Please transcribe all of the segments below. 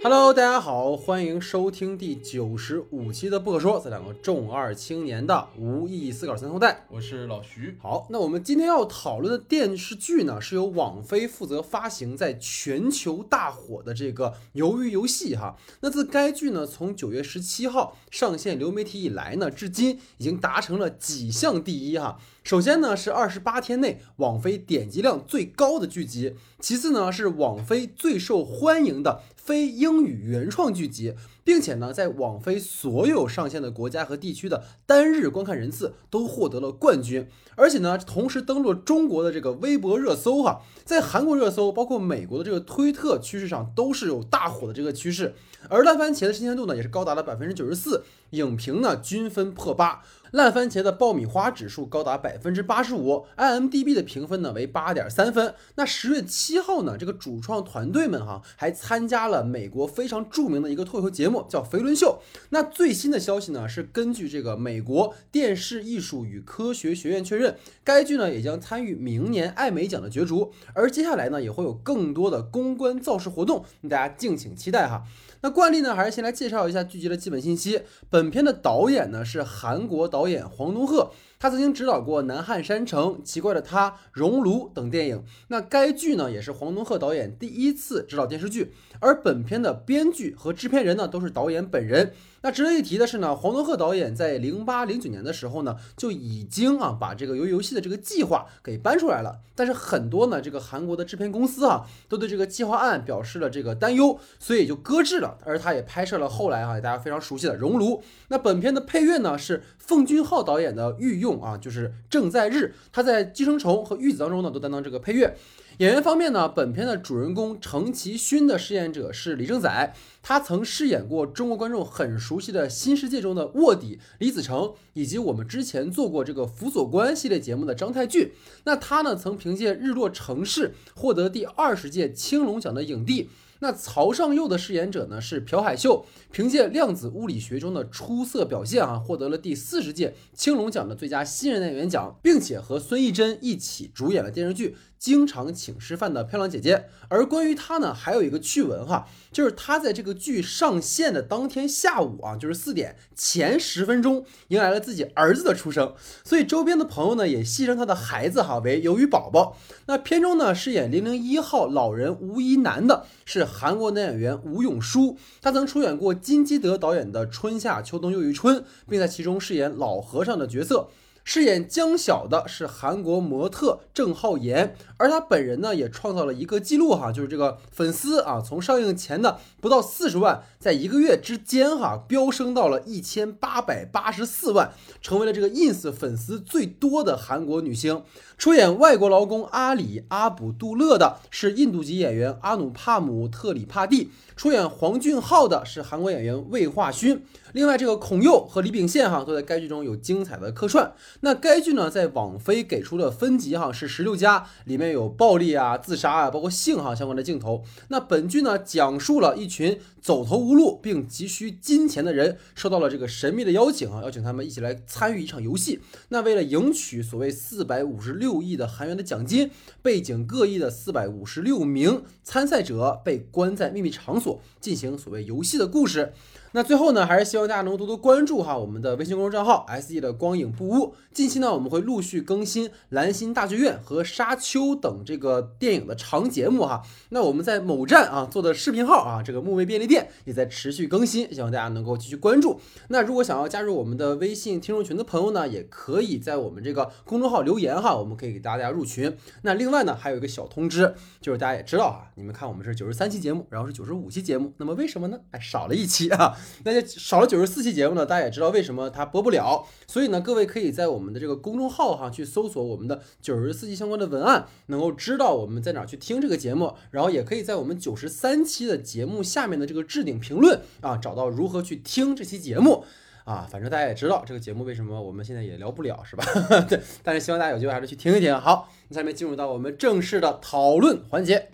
Hello，大家好，欢迎收听第九十五期的不可说，这两个重二青年的无意义思考三后代。我是老徐。好，那我们今天要讨论的电视剧呢，是由网飞负责发行，在全球大火的这个《鱿鱼游戏》哈。那自该剧呢从九月十七号上线流媒体以来呢，至今已经达成了几项第一哈。首先呢是二十八天内网飞点击量最高的剧集，其次呢是网飞最受欢迎的非英语原创剧集，并且呢在网飞所有上线的国家和地区的单日观看人次都获得了冠军，而且呢同时登陆中国的这个微博热搜哈，在韩国热搜包括美国的这个推特趋势上都是有大火的这个趋势，而烂番茄的新鲜度呢也是高达了百分之九十四，影评呢均分破八。烂番茄的爆米花指数高达百分之八十五，IMDB 的评分呢为八点三分。那十月七号呢，这个主创团队们哈还参加了美国非常著名的一个脱口秀节目，叫《肥伦秀》。那最新的消息呢是根据这个美国电视艺术与科学学院确认，该剧呢也将参与明年艾美奖的角逐，而接下来呢也会有更多的公关造势活动，大家敬请期待哈。那惯例呢，还是先来介绍一下剧集的基本信息。本片的导演呢是韩国导演黄东赫，他曾经执导过《南汉山城》《奇怪的他》《熔炉》等电影。那该剧呢也是黄东赫导演第一次执导电视剧，而本片的编剧和制片人呢都是导演本人。那值得一提的是呢，黄东赫导演在零八零九年的时候呢，就已经啊把这个鱿鱼游戏的这个计划给搬出来了。但是很多呢这个韩国的制片公司啊，都对这个计划案表示了这个担忧，所以就搁置了。而他也拍摄了后来啊大家非常熟悉的《熔炉》。那本片的配乐呢是奉俊昊导演的御用啊，就是正在日，他在《寄生虫》和《玉子》当中呢都担当这个配乐。演员方面呢，本片的主人公程其勋的饰演者是李正宰，他曾饰演过中国观众很熟悉的《新世界》中的卧底李子成，以及我们之前做过这个辅佐官系列节目的张太俊。那他呢，曾凭借《日落城市》获得第二十届青龙奖的影帝。那曹尚佑的饰演者呢是朴海秀，凭借量子物理学中的出色表现啊，获得了第四十届青龙奖的最佳新人演员奖，并且和孙艺珍一起主演了电视剧。经常请吃饭的漂亮姐姐，而关于她呢，还有一个趣闻哈，就是她在这个剧上线的当天下午啊，就是四点前十分钟，迎来了自己儿子的出生，所以周边的朋友呢，也戏称她的孩子哈为鱿鱼宝宝。那片中呢，饰演零零一号老人吴一男的是韩国男演员吴永书，他曾出演过金基德导演的《春夏秋冬又一春》，并在其中饰演老和尚的角色。饰演江晓的是韩国模特郑浩妍，而他本人呢也创造了一个记录哈，就是这个粉丝啊，从上映前的不到四十万，在一个月之间哈飙升到了一千八百八十四万，成为了这个 ins 粉丝最多的韩国女星。出演外国劳工阿里阿卜杜勒的是印度籍演员阿努帕姆特里帕蒂，出演黄俊浩的是韩国演员魏化勋。另外，这个孔佑和李秉宪哈都在该剧中有精彩的客串。那该剧呢，在网飞给出的分级哈是十六加，里面有暴力啊、自杀啊，包括性哈相关的镜头。那本剧呢，讲述了一群走投无路并急需金钱的人，受到了这个神秘的邀请啊，邀请他们一起来参与一场游戏。那为了赢取所谓四百五十六亿的韩元的奖金，背景各异的四百五十六名参赛者被关在秘密场所，进行所谓游戏的故事。那最后呢，还是希望大家能多多关注哈我们的微信公众账号 S E 的光影不污。近期呢，我们会陆续更新《蓝心大剧院》和《沙丘》等这个电影的长节目哈。那我们在某站啊做的视频号啊，这个木卫便利店也在持续更新，希望大家能够继续关注。那如果想要加入我们的微信听众群的朋友呢，也可以在我们这个公众号留言哈，我们可以给大家入群。那另外呢，还有一个小通知，就是大家也知道哈，你们看我们是九十三期节目，然后是九十五期节目，那么为什么呢？哎，少了一期啊。那就少了九十四期节目呢，大家也知道为什么它播不了。所以呢，各位可以在我们的这个公众号哈去搜索我们的九十四期相关的文案，能够知道我们在哪去听这个节目。然后也可以在我们九十三期的节目下面的这个置顶评论啊，找到如何去听这期节目啊。反正大家也知道这个节目为什么我们现在也聊不了，是吧？对，但是希望大家有机会还是去听一听。好，下面进入到我们正式的讨论环节。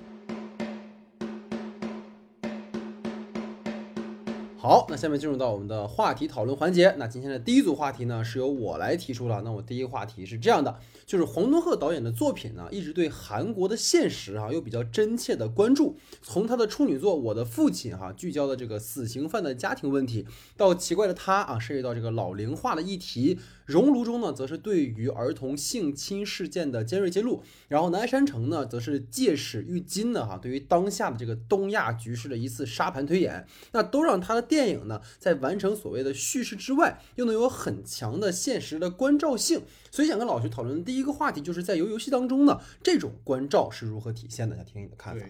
好，那下面进入到我们的话题讨论环节。那今天的第一组话题呢，是由我来提出了。那我第一个话题是这样的，就是黄东赫导演的作品呢，一直对韩国的现实啊，有比较真切的关注。从他的处女作《我的父亲》哈，聚焦的这个死刑犯的家庭问题，到奇怪的他啊，涉及到这个老龄化的议题。熔炉中呢，则是对于儿童性侵事件的尖锐揭露；然后南山城呢，则是借史喻今的哈，对于当下的这个东亚局势的一次沙盘推演。那都让他的电影呢，在完成所谓的叙事之外，又能有很强的现实的关照性。所以想跟老徐讨论的第一个话题，就是在游游戏当中呢，这种关照是如何体现的？想听你的看法。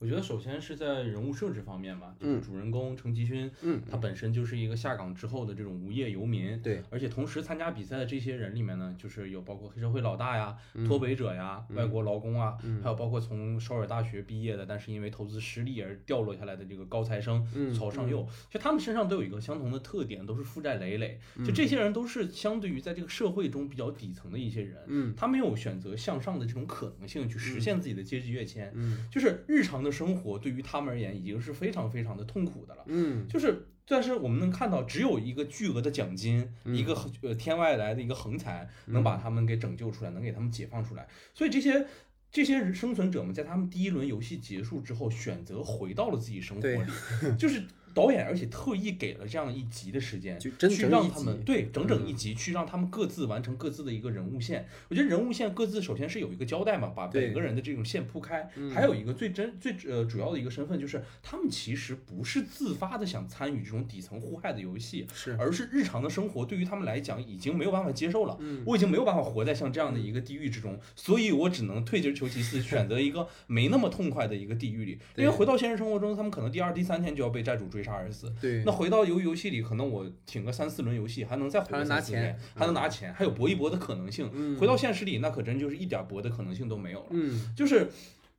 我觉得首先是在人物设置方面吧，就是主人公程吉勋，嗯，他本身就是一个下岗之后的这种无业游民，对，而且同时参加比赛的这些人里面呢，就是有包括黑社会老大呀、脱北者呀、外国劳工啊，还有包括从首尔大学毕业的，但是因为投资失利而掉落下来的这个高材生曹尚佑，就他们身上都有一个相同的特点，都是负债累累。就这些人都是相对于在这个社会中比较底层的一些人，嗯，他没有选择向上的这种可能性去实现自己的阶级跃迁，嗯，就是日常的生活对于他们而言已经是非常非常的痛苦的了，嗯，就是，但是我们能看到，只有一个巨额的奖金，一个呃天外来的一个横财，能把他们给拯救出来，能给他们解放出来。所以这些这些生存者们，在他们第一轮游戏结束之后，选择回到了自己生活里，就是。导演而且特意给了这样一集的时间，去让他们对整整一集去让他们各自完成各自的一个人物线。我觉得人物线各自首先是有一个交代嘛，把每个人的这种线铺开。还有一个最真最呃主要的一个身份就是他们其实不是自发的想参与这种底层互害的游戏，是而是日常的生活对于他们来讲已经没有办法接受了。我已经没有办法活在像这样的一个地狱之中，所以我只能退而求其次，选择一个没那么痛快的一个地狱里。因为回到现实生活中，他们可能第二、第三天就要被债主追杀而死。对。那回到游游戏里，可能我挺个三四轮游戏，还能再回三四天，还能拿钱，还有搏一搏的可能性。回到现实里，那可真就是一点搏的可能性都没有了。嗯，就是。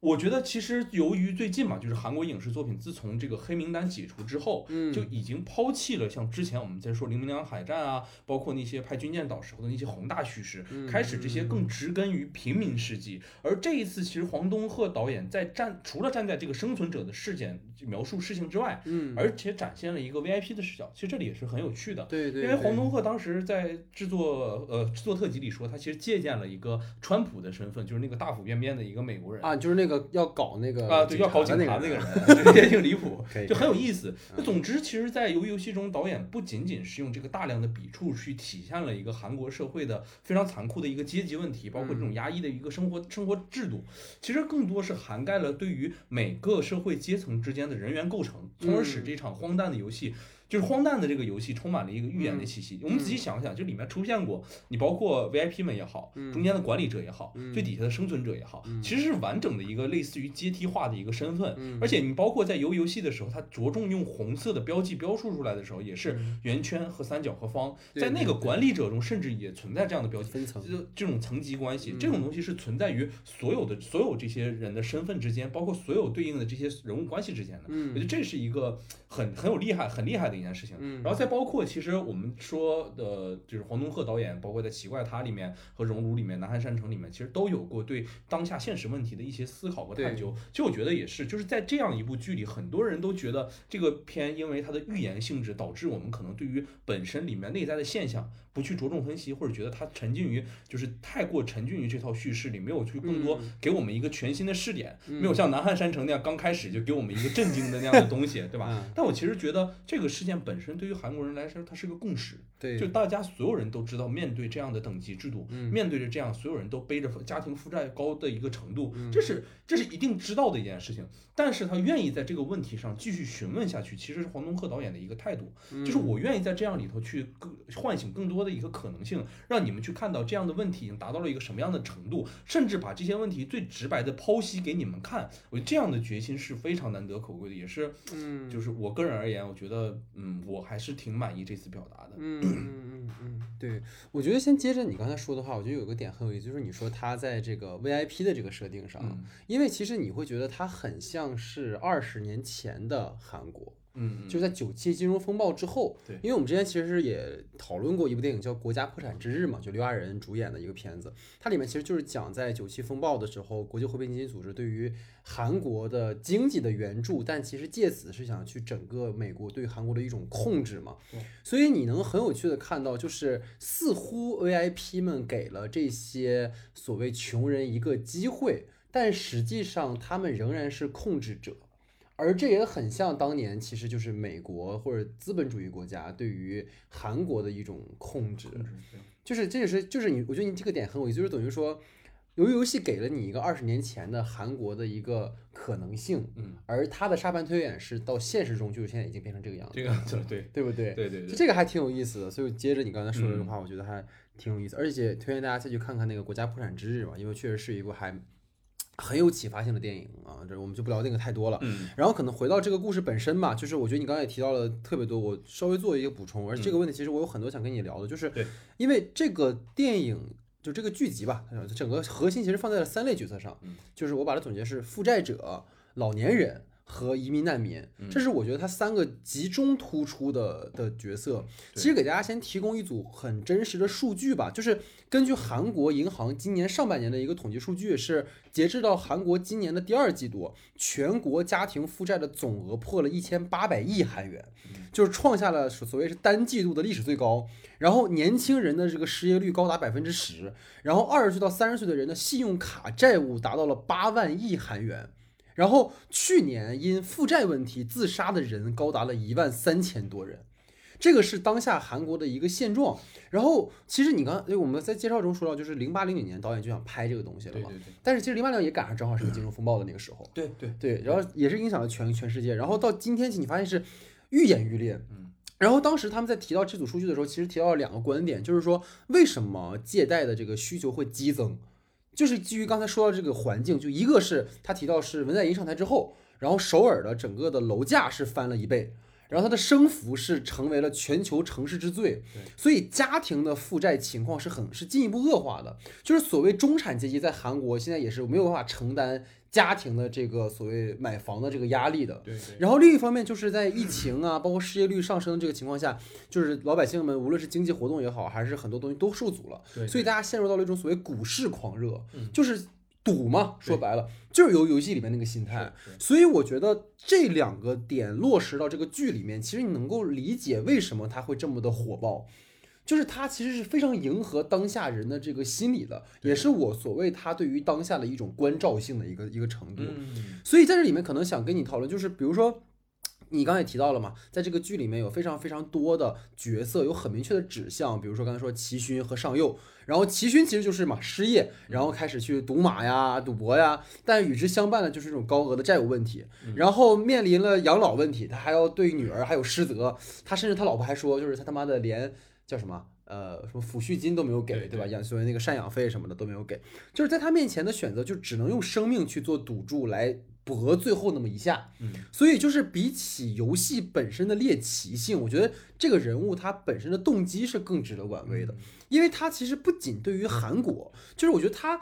我觉得其实由于最近嘛，就是韩国影视作品自从这个黑名单解除之后，嗯，就已经抛弃了像之前我们在说《零零两海战》啊，包括那些拍军舰岛时候的那些宏大叙事，开始这些更植根于平民事迹。而这一次，其实黄东赫导演在站除了站在这个生存者的视点描述事情之外，嗯，而且展现了一个 VIP 的视角。其实这里也是很有趣的，对对。因为黄东赫当时在制作呃制作特辑里说，他其实借鉴了一个川普的身份，就是那个大腹便便的一个美国人啊，就是那个要搞那个。啊，对，要搞警察那个人，也挺离谱，就很有意思。那总之，其实，在鱿鱼游戏中，导演不仅仅是用这个大量的笔触去体现了一个韩国社会的非常残酷的一个阶级问题，包括这种压抑的一个生活生活制度，其实更多是涵盖了对于每个社会阶层之间的人员构成，从而使这场荒诞的游戏。就是荒诞的这个游戏充满了一个预言的气息。我们仔细想想，就里面出现过你，包括 VIP 们也好，中间的管理者也好，最底下的生存者也好，其实是完整的一个类似于阶梯化的一个身份。而且你包括在游游戏的时候，它着重用红色的标记标述出来的时候，也是圆圈和三角和方。在那个管理者中，甚至也存在这样的标记，分层，这种层级关系，这种东西是存在于所有的所有这些人的身份之间，包括所有对应的这些人物关系之间的。我觉得这是一个很很有厉害、很厉害的一件事情。嗯然后再包括，其实我们说的，就是黄东赫导演，包括在《奇怪他》里面和《熔炉》里面，《南汉山城》里面，其实都有过对当下现实问题的一些思考和探究。其实我觉得也是，就是在这样一部剧里，很多人都觉得这个片因为它的预言性质，导致我们可能对于本身里面内在的现象。不去着重分析，或者觉得他沉浸于就是太过沉浸于这套叙事里，没有去更多给我们一个全新的视点，没有像南汉山城那样刚开始就给我们一个震惊的那样的东西，对吧？但我其实觉得这个事件本身对于韩国人来说，它是个共识，对，就大家所有人都知道，面对这样的等级制度，面对着这样所有人都背着家庭负债高的一个程度，这是这是一定知道的一件事情。但是他愿意在这个问题上继续询问下去，其实是黄东赫导演的一个态度，就是我愿意在这样里头去更唤醒更多的一个可能性，让你们去看到这样的问题已经达到了一个什么样的程度，甚至把这些问题最直白的剖析给你们看。我觉得这样的决心是非常难得可贵的，也是，嗯，就是我个人而言，我觉得，嗯，我还是挺满意这次表达的。嗯嗯嗯嗯，对，我觉得先接着你刚才说的话，我觉得有个点很有意思，就是你说他在这个 VIP 的这个设定上，因为其实你会觉得他很像。是二十年前的韩国，嗯，就是在九七金融风暴之后。对，因为我们之前其实也讨论过一部电影叫《国家破产之日》嘛，就刘亚仁主演的一个片子，它里面其实就是讲在九七风暴的时候，国际货币基金组织对于韩国的经济的援助，但其实借此是想去整个美国对韩国的一种控制嘛。所以你能很有趣的看到，就是似乎 VIP 们给了这些所谓穷人一个机会，但实际上他们仍然是控制者。而这也很像当年，其实就是美国或者资本主义国家对于韩国的一种控制，就是这也是就是你，我觉得你这个点很有意思，就是等于说，由于游戏给了你一个二十年前的韩国的一个可能性，嗯，而它的沙盘推演是到现实中，就是现在已经变成这个样子，这个样子，对对不对？对对对，这个还挺有意思的。所以接着你刚才说的这话，我觉得还挺有意思，而且推荐大家再去看看那个《国家破产之日》嘛，因为确实是一部还。很有启发性的电影啊，这我们就不聊那个太多了。嗯，然后可能回到这个故事本身吧，就是我觉得你刚才也提到了特别多，我稍微做一个补充。而且这个问题其实我有很多想跟你聊的，就是因为这个电影就这个剧集吧，整个核心其实放在了三类角色上，就是我把它总结是负债者、老年人。和移民难民，这是我觉得他三个集中突出的的角色。其实给大家先提供一组很真实的数据吧，就是根据韩国银行今年上半年的一个统计数据，是截至到韩国今年的第二季度，全国家庭负债的总额破了一千八百亿韩元，就是创下了所谓是单季度的历史最高。然后年轻人的这个失业率高达百分之十，然后二十岁到三十岁的人的信用卡债务达到了八万亿韩元。然后去年因负债问题自杀的人高达了一万三千多人，这个是当下韩国的一个现状。然后其实你刚，哎，我们在介绍中说到，就是零八零九年导演就想拍这个东西了嘛。对对对。但是其实零八年也赶上正好是个金融风暴的那个时候。对对对。然后也是影响了全全世界。然后到今天起，你发现是愈演愈烈。嗯。然后当时他们在提到这组数据的时候，其实提到了两个观点，就是说为什么借贷的这个需求会激增。就是基于刚才说到这个环境，就一个是他提到是文在寅上台之后，然后首尔的整个的楼价是翻了一倍，然后它的升幅是成为了全球城市之最，所以家庭的负债情况是很是进一步恶化的，就是所谓中产阶级在韩国现在也是没有办法承担。家庭的这个所谓买房的这个压力的，对。然后另一方面就是在疫情啊，包括失业率上升的这个情况下，就是老百姓们无论是经济活动也好，还是很多东西都受阻了。对。所以大家陷入到了一种所谓股市狂热，就是赌嘛，说白了就是游游戏里面那个心态。所以我觉得这两个点落实到这个剧里面，其实你能够理解为什么它会这么的火爆。就是他其实是非常迎合当下人的这个心理的，也是我所谓他对于当下的一种关照性的一个一个程度。所以在这里面可能想跟你讨论，就是比如说你刚才也提到了嘛，在这个剧里面有非常非常多的角色，有很明确的指向，比如说刚才说齐勋和尚佑，然后齐勋其实就是嘛失业，然后开始去赌马呀、赌博呀，但与之相伴的就是这种高额的债务问题，然后面临了养老问题，他还要对女儿还有失责，他甚至他老婆还说，就是他他妈的连。叫什么？呃，什么抚恤金都没有给，对吧？养所谓那个赡养费什么的都没有给，就是在他面前的选择，就只能用生命去做赌注来搏最后那么一下。嗯，所以就是比起游戏本身的猎奇性，我觉得这个人物他本身的动机是更值得玩味的，因为他其实不仅对于韩国，就是我觉得他。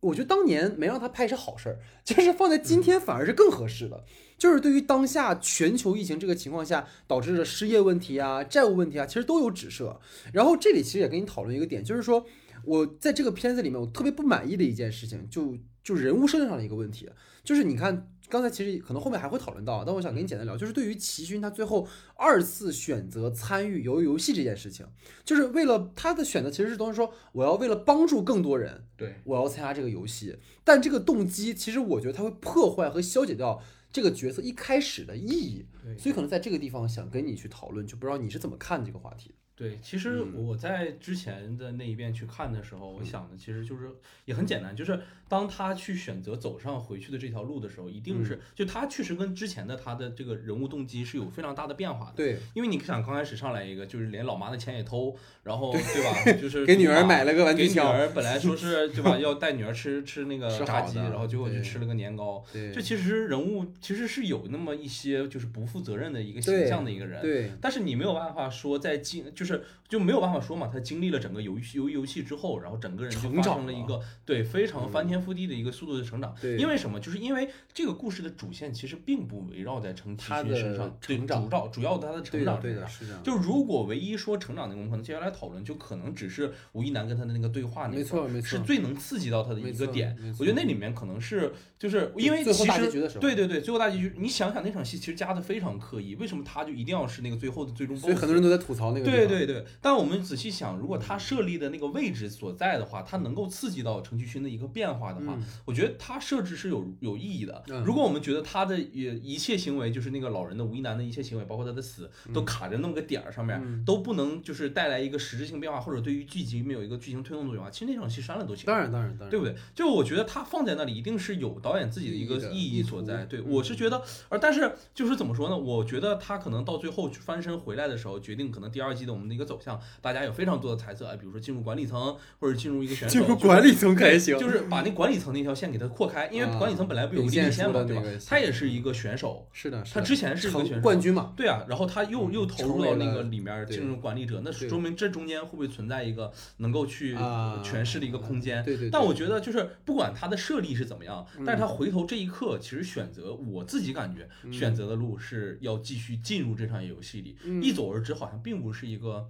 我觉得当年没让他拍是好事儿，就是放在今天反而是更合适的。就是对于当下全球疫情这个情况下导致的失业问题啊、债务问题啊，其实都有指涉。然后这里其实也跟你讨论一个点，就是说我在这个片子里面我特别不满意的一件事情，就就人物设定上的一个问题，就是你看。刚才其实可能后面还会讨论到，但我想跟你简单聊，就是对于齐勋他最后二次选择参与鱿鱼游戏这件事情，就是为了他的选择其实是等于说我要为了帮助更多人，对，我要参加这个游戏，但这个动机其实我觉得他会破坏和消解掉这个角色一开始的意义，所以可能在这个地方想跟你去讨论，就不知道你是怎么看这个话题。对，其实我在之前的那一遍去看的时候，我想的其实就是也很简单，就是当他去选择走上回去的这条路的时候，一定是就他确实跟之前的他的这个人物动机是有非常大的变化的。对，因为你想刚开始上来一个就是连老妈的钱也偷，然后对吧？就是给女儿买了个玩具给女儿本来说是 对吧？要带女儿吃吃那个炸鸡，然后结果就吃了个年糕。对，这其实人物其实是有那么一些就是不负责任的一个形象的一个人。对，但是你没有办法说在进就。就是就没有办法说嘛，他经历了整个游戏游游戏之后，然后整个人就发成了生了一个对非常翻天覆地的一个速度的成长。对因为什么？就是因为这个故事的主线其实并不围绕在程其他的勋身上，对成长主要主要他的成对的对的，长身上。是这样。就如果唯一说成长那个，我们可能接下来讨论，就可能只是吴亦男跟他的那个对话那没错没错是最能刺激到他的一个点我觉得那里面可能是就是因为最后其实大结局的时候对对对，最后大结局，你想想那场戏其实加的非常刻意，为什么他就一定要是那个最后的最终？所以很多人都在吐槽那个。对对对，但我们仔细想，如果他设立的那个位置所在的话，他能够刺激到程序勋的一个变化的话，我觉得他设置是有有意义的。嗯如果我们觉得他的也一切行为，就是那个老人的吴一男的一切行为，包括他的死，都卡在那么个点儿上面，嗯都不能就是带来一个实质性变化，或者对于剧集没有一个剧情推动作用啊，其实那场戏删了都行。当然当然当然，对不对？就我觉得他放在那里，一定是有导演自己的一个意义所在。对嗯我是觉得，而但是就是怎么说呢？我觉得他可能到最后翻身回来的时候，决定可能第二季的我们的一个走向，大家有非常多的猜测，哎，比如说进入管理层，或者进入一个选手，进入就是管理层还行，就是把那管理层那条线给它扩开，因为啊管理层本来不有个秉地线嘛，对吧？他也是一个选手，是的，他之前是一个选手冠军嘛，对啊，然后他又又投入到那个里面进入管理者，那说明这中间会不会存在一个能够去啊诠释的一个空间？对对对但我觉得就是不管他的设立是怎么样，但是他嗯回头这一刻，其实选择我自己感觉选择的路是要继续进入这场游戏里，嗯一走而之好像并不是一个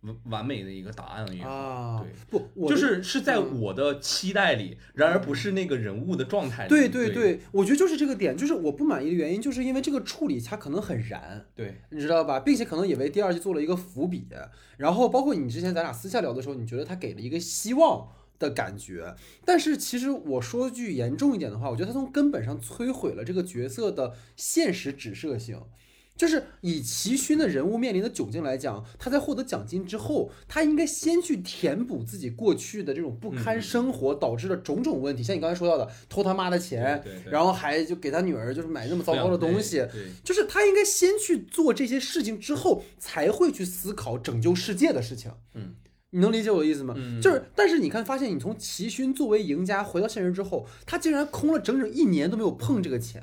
完完美的一个答案一样。啊，对，不，我就是是在嗯我的期待里，然而不是那个人物的状态里。对对对，我觉得就是这个点，就是我不满意的原因，就是因为这个处理它可能很燃，对你知道吧，并且可能也为第二季做了一个伏笔。然后包括你之前咱俩私下聊的时候，你觉得他给了一个希望的感觉，但是其实我说句严重一点的话，我觉得他从根本上摧毁了这个角色的现实指涉性。就是以齐勋的人物面临的窘境来讲，他在获得奖金之后，他应该先去填补自己过去的这种不堪嗯生活导致的种种问题，像你刚才说到的偷他妈的钱，然后还就给他女儿就是买那么糟糕的东西，对，就是他应该先去做这些事情之后，才会去思考拯救世界的事情。嗯，你能理解我的意思吗？嗯就是，但是你看，发现你从齐勋作为赢家回到现实之后，他竟然空了整整一年都没有碰这个钱。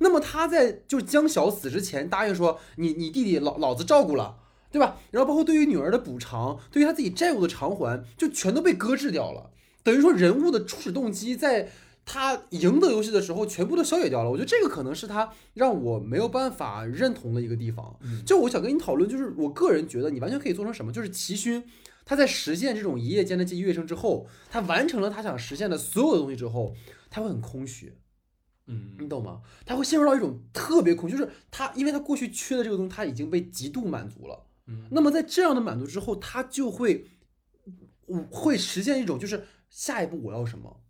那么他在就是江晓死之前答应说，你你弟弟老老子照顾了，对吧？然后包括对于女儿的补偿，对于他自己债务的偿还，就全都被搁置掉了。等于说人物的初始动机在他赢得游戏的时候全部都消解掉了。我觉得这个可能是他让我没有办法认同的一个地方。就我想跟你讨论，就是我个人觉得你完全可以做成什么，就是齐勋他在实现这种一夜间的记忆跃升之后，他完成了他想实现的所有的东西之后，他会很空虚。嗯你懂吗？他会陷入到一种特别空虚，就是他因为他过去缺的这个东西，他已经被极度满足了。嗯那么在这样的满足之后，他就会，我会实现一种就是下一步我要什么，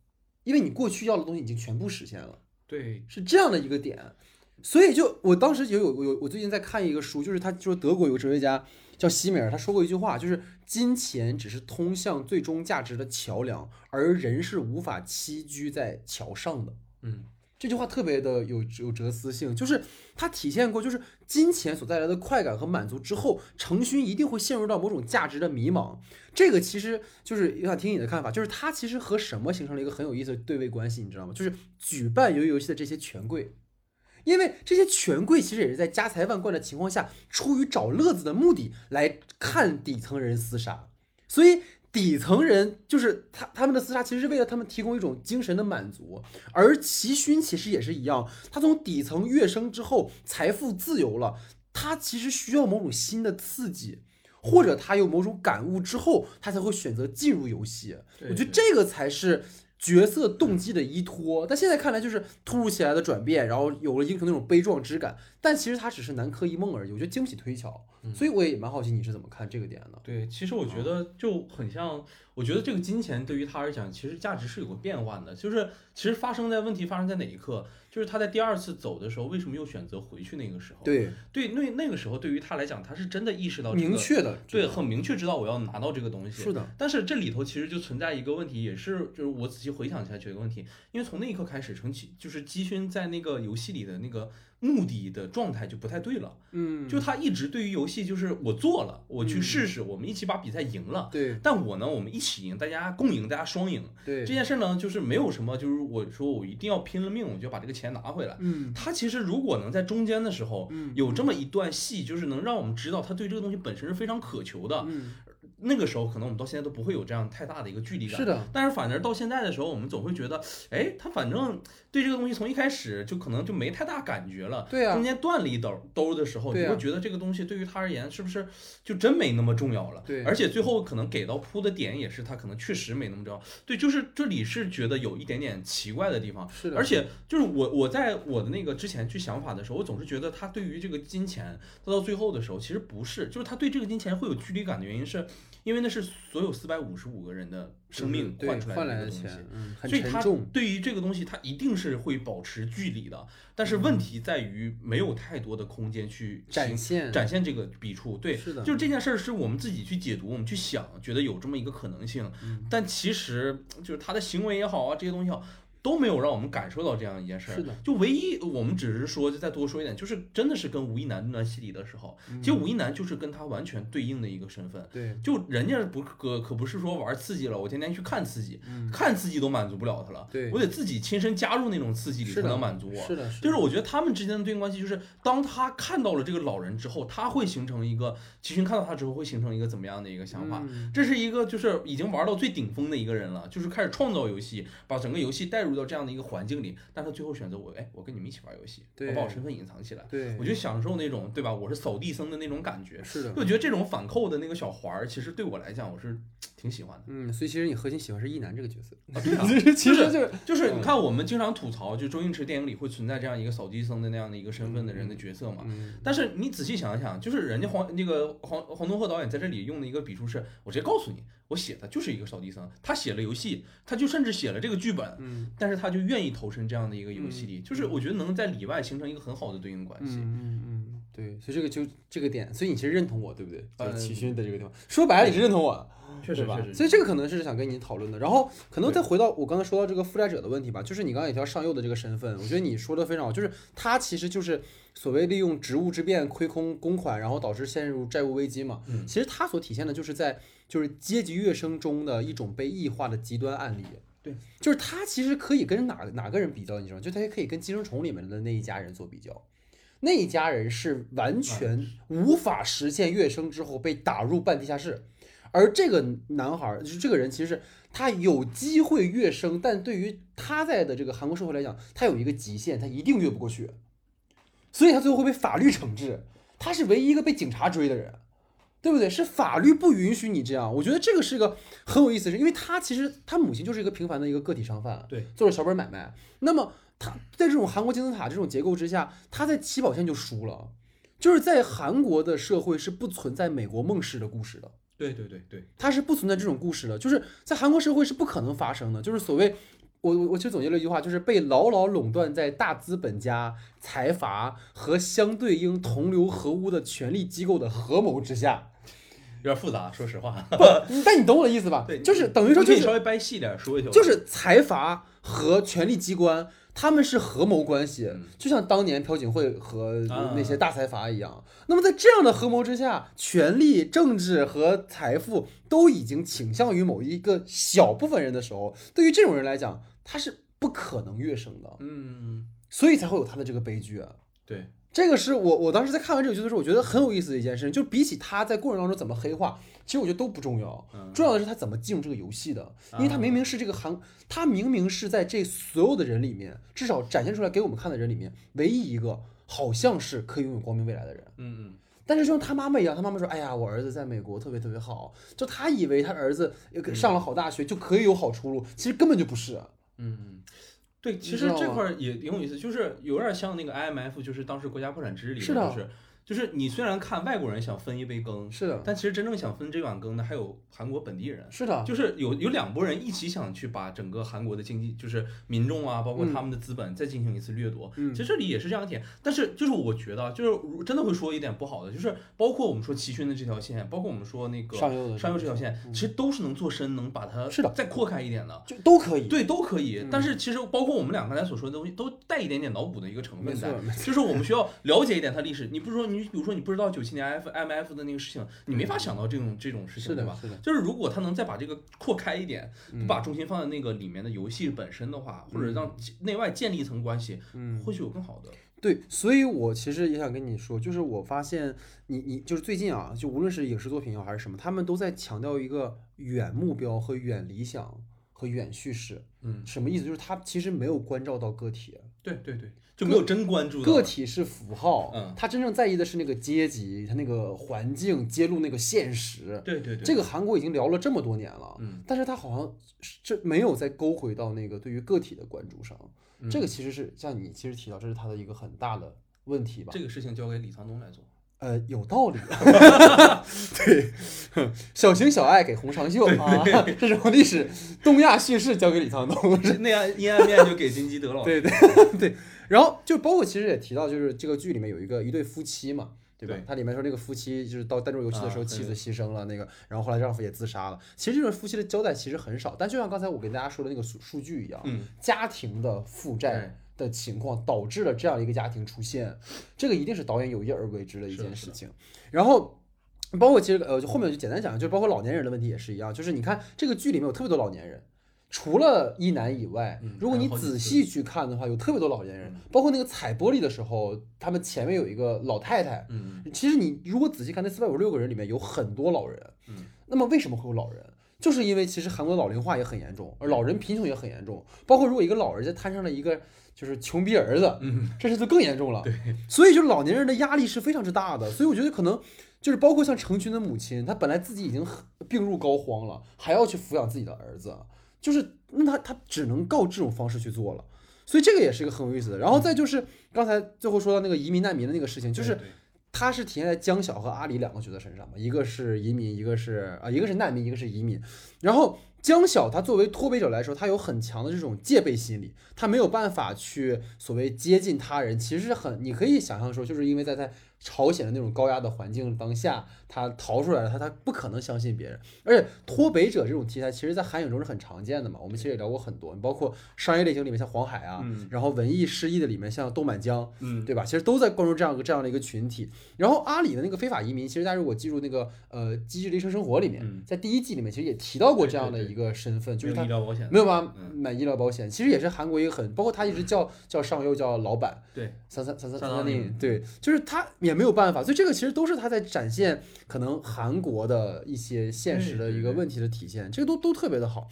因为你过去要的东西已经全部实现了，对，是这样的一个点。所以就我当时也有有我最近在看一个书，就是他说德国有个哲学家叫西美尔，他说过一句话，就是金钱只是通向最终价值的桥梁，而人是无法栖居在桥上的。嗯这句话特别的有有哲思性，就是它体现过，就是金钱所带来的快感和满足之后，程勋一定会陷入到某种价值的迷茫。这个其实就是我想听你的看法，就是它其实和什么形成了一个很有意思的对位关系，你知道吗？就是举办游戏游戏的这些权贵。因为这些权贵其实也是在家财万贯的情况下，出于找乐子的目的来看底层人厮杀，所以底层人就是他他们的厮杀，其实是为了他们提供一种精神的满足。而齐勋其实也是一样，他从底层跃升之后，财富自由了，他其实需要某种新的刺激，或者他有某种感悟之后，他才会选择进入游戏。我觉得这个才是角色动机的依托。但现在看来就是突如其来的转变，然后有了英雄那种悲壮之感，但其实他只是南柯一梦而已。我觉得经不起推敲，所以我也蛮好奇你是怎么看这个点的。对，其实我觉得就很像，我觉得这个金钱对于他而讲，其实价值是有个变换的。就是其实发生在问题发生在哪一刻，就是他在第二次走的时候，为什么又选择回去那个时候？对，对，那那个时候对于他来讲，他是真的意识到、这个、明确的，对，很明确知道我要拿到这个东西。是的，但是这里头其实就存在一个问题，也是就是我仔细回想起来这个问题，因为从那一刻开始，成启就是基勋在那个游戏里的那个目的的状态就不太对了。嗯，就他一直对于游戏就是我做了，我去试试，我们一起把比赛赢了。对，但我呢，我们一起赢，大家共赢，大家双赢。对，这件事呢，就是没有什么，就是我说我一定要拼了命，我就把这个钱拿回来。嗯，他其实如果能在中间的时候有这么一段戏，就是能让我们知道他对这个东西本身是非常渴求的。嗯。那个时候可能我们到现在都不会有这样太大的一个距离感，是的。但是反而到现在的时候，我们总会觉得，哎，他反正对这个东西从一开始就可能就没太大感觉了。对中间断了一兜兜的时候，你会觉得这个东西对于他而言是不是就真没那么重要了？对。而且最后可能给到铺的点也是他可能确实没那么重要。对，就是这里是觉得有一点点奇怪的地方。是的。而且就是我我在我的那个之前去想法的时候，我总是觉得他对于这个金钱，他到最后的时候其实不是，就是他对这个金钱会有距离感的原因是。因为那是所有四百五十五个人的生命换出来的东西，所以他对于这个东西，他一定是会保持距离的。但是问题在于没有太多的空间去展现展现这个笔触。对，是的，就这件事儿是我们自己去解读，我们去想，觉得有这么一个可能性。但其实就是他的行为也好啊，这些东西好。都没有让我们感受到这样一件事儿，是的。就唯一我们只是说，就再多说一点，就是真的是跟吴亦男那段戏里的时候，其实吴亦男就是跟他完全对应的一个身份。对，就人家不可可不是说玩刺激了，我天天去看刺激，看刺激都满足不了他了。对，我得自己亲身加入那种刺激里才能满足我。是的，就是我觉得他们之间的对应关系，就是当他看到了这个老人之后，他会形成一个，齐勋看到他之后会形成一个怎么样的一个想法？这是一个就是已经玩到最顶峰的一个人了，就是开始创造游戏，把整个游戏带入到这样的一个环境。里，但他最后选择我，哎，我跟你们一起玩游戏，我把我身份隐藏起来，对我就享受那种，对吧？我是扫地僧的那种感觉，是的，我觉得这种反扣的那个小环儿，其实对我来讲，我是挺喜欢的。嗯，所以其实你核心喜欢是一男这个角色，对啊，其实就就是你看，我们经常吐槽，就周星驰电影里会存在这样一个扫地僧的那样的一个身份的人的角色嘛。但是你仔细想一想，就是人家黄那个黄黄东赫导演在这里用的一个笔触是，我直接告诉你。我写的就是一个扫地僧，他写了游戏，他就甚至写了这个剧本，嗯，但是他就愿意投身这样的一个游戏里，就是我觉得能在里外形成一个很好的对应关系，嗯嗯，对，所以这个就这个点，所以你其实认同我，对不对？呃，齐勋的这个地方，说白了你是认同我，确实吧？所以这个可能是想跟你讨论的，然后可能再回到我刚才说到这个负债者的问题吧，就是你刚才也提到上右的这个身份，我觉得你说的非常好，就是他其实就是所谓利用职务之便亏空公款，然后导致陷入债务危机嘛，嗯，其实他所体现的就是在。就是阶级跃升中的一种被异化的极端案例，对，就是他其实可以跟哪哪个人比较，你知道吗？就他也可以跟寄生虫里面的那一家人做比较，那一家人是完全无法实现跃升之后被打入半地下室，而这个男孩就是这个人，其实他有机会跃升，但对于他在的这个韩国社会来讲，他有一个极限，他一定越不过去，所以他最后会被法律惩治，他是唯一一个被警察追的人。对不对？是法律不允许你这样。我觉得这个是个很有意思的事，因为他其实他母亲就是一个平凡的一个个体商贩，对，做着小本买卖。那么他在这种韩国金字塔这种结构之下，他在起跑线就输了。就是在韩国的社会是不存在美国梦式的故事的。对对对对，它是不存在这种故事的。就是在韩国社会是不可能发生的。就是所谓我我我其实总结了一句话，就是被牢牢垄断在大资本家、财阀和相对应同流合污的权力机构的合谋之下。有点复杂，说实话。不，但你懂我的意思吧？对，就是等于说，就是稍微掰细点说一下，就是财阀和权力机关他们是合谋关系，就像当年朴槿惠和那些大财阀一样。那么在这样的合谋之下，权力、政治和财富都已经倾向于某一个小部分人的时候，对于这种人来讲，他是不可能跃升的。嗯，所以才会有他的这个悲剧啊。对。这个是我我当时在看完这个剧的时候，我觉得很有意思的一件事情，就比起他在过程当中怎么黑化，其实我觉得都不重要，重要的是他怎么进入这个游戏的，因为他明明是这个韩，他明明是在这所有的人里面，至少展现出来给我们看的人里面，唯一一个好像是可以拥有光明未来的人。嗯嗯。但是就像他妈妈一样，他妈妈说：“哎呀，我儿子在美国特别特别好，就他以为他儿子上了好大学就可以有好出路，其实根本就不是。”嗯嗯。对，其实这块儿也挺有意思，就是有点像那个 IMF，就是当时国家破产之日里，就是就是你虽然看外国人想分一杯羹，是的，但其实真正想分这碗羹的还有韩国本地人。是的，就是有有两拨人一起想去把整个韩国的经济，就是民众啊，包括他们的资本再进行一次掠夺。嗯其实这里也是这样体验，但是就是我觉得，就是如真的会说一点不好的，就是包括我们说齐勋的这条线，包括我们说那个上游的上游这条线，其实都是能做深，能把它是的再扩开一点的。就都可以。对，都可以。嗯但是其实包括我们俩刚才所说的东西，都带一点点脑补的一个成分在就是我们需要了解一点它历史。你不是说你，比如说你不知道九七年 F M F 的那个事情，你没法想到这种这种事情，是的对吧？是的就是如果他能再把这个扩开一点，不把重心放在那个里面的游戏本身的话，或者让内外建立一层关系，嗯或许有更好的。对，所以我其实也想跟你说，就是我发现你你就是最近啊，就无论是影视作品也好还是什么，他们都在强调一个远目标和远理想和远叙事。嗯，什么意思？就是他其实没有关照到个体，对对对，就没有真关注到个体是符号，嗯他真正在意的是那个阶级，他那个环境，揭露那个现实。对对对，这个韩国已经聊了这么多年了，嗯但是他好像是这没有再勾回到那个对于个体的关注上。嗯这个其实是像你其实提到，这是他的一个很大的问题吧？这个事情交给李沧东来做。呃，有道理。对，小情小爱给洪长秀啊，这种历史东亚叙事交给李沧东。那样阴暗面就给金基德老师。对对对，然后就包括其实也提到，就是这个剧里面有一个一对夫妻嘛。对吧对？它里面说这个夫妻就是到弹珠游戏的时候，妻子牺牲了，那个，然后后来丈夫也自杀了。其实这种夫妻的交代其实很少，但就像刚才我跟大家说的那个数数据一样，嗯，家庭的负债的情况导致了这样一个家庭出现，这个一定是导演有意而为之的一件事情。然后，包括其实呃，就后面就简单讲，就包括老年人的问题也是一样，就是你看这个剧里面有特别多老年人。除了一男以外嗯，如果你仔细去看的话，有特别多老年人，包括那个踩玻璃的时候，他们前面有一个老太太。嗯其实你如果仔细看，那四百五十六个人里面有很多老人。嗯，那么为什么会有老人？就是因为其实韩国的老龄化也很严重，而老人贫穷也很严重。包括如果一个老人家摊上了一个就是穷逼儿子，嗯，这事就更严重了。对，所以就是老年人的压力是非常之大的。所以我觉得可能就是包括像成群的母亲，她本来自己已经病入膏肓了，还要去抚养自己的儿子，就是那他他只能靠这种方式去做了。所以这个也是一个很有意思的。然后再就是刚才最后说到那个移民难民的那个事情，就是对对它是体现在江晓和阿里两个角色身上嘛，一个是移民，一个是啊、一个是难民，一个是移民。然后江晓他作为脱北者来说，他有很强的这种戒备心理，他没有办法去所谓接近他人，其实是很你可以想象说，就是因为在在朝鲜的那种高压的环境当下，他逃出来了，他他不可能相信别人。而且脱北者这种题材，其实在韩影中是很常见的嘛，我们其实也聊过很多，包括商业类型里面像黄海啊，嗯然后文艺诗意的里面像豆满江，嗯，对吧？其实都在关注这样一个这样的一个群体。然后阿里的那个非法移民，其实大家如果记住那个呃《机智的一生生活》里面，嗯在第一季里面其实也提到过这样的一个身份，就是他没有医疗保险没有办法嗯买医疗保险，其实也是韩国一个很，包括他一直叫叫上优叫老板，对，三三三三三三对，就是他也没有办法，所以这个其实都是他在展现可能韩国的一些现实的一个问题的体现，这个都都特别的好。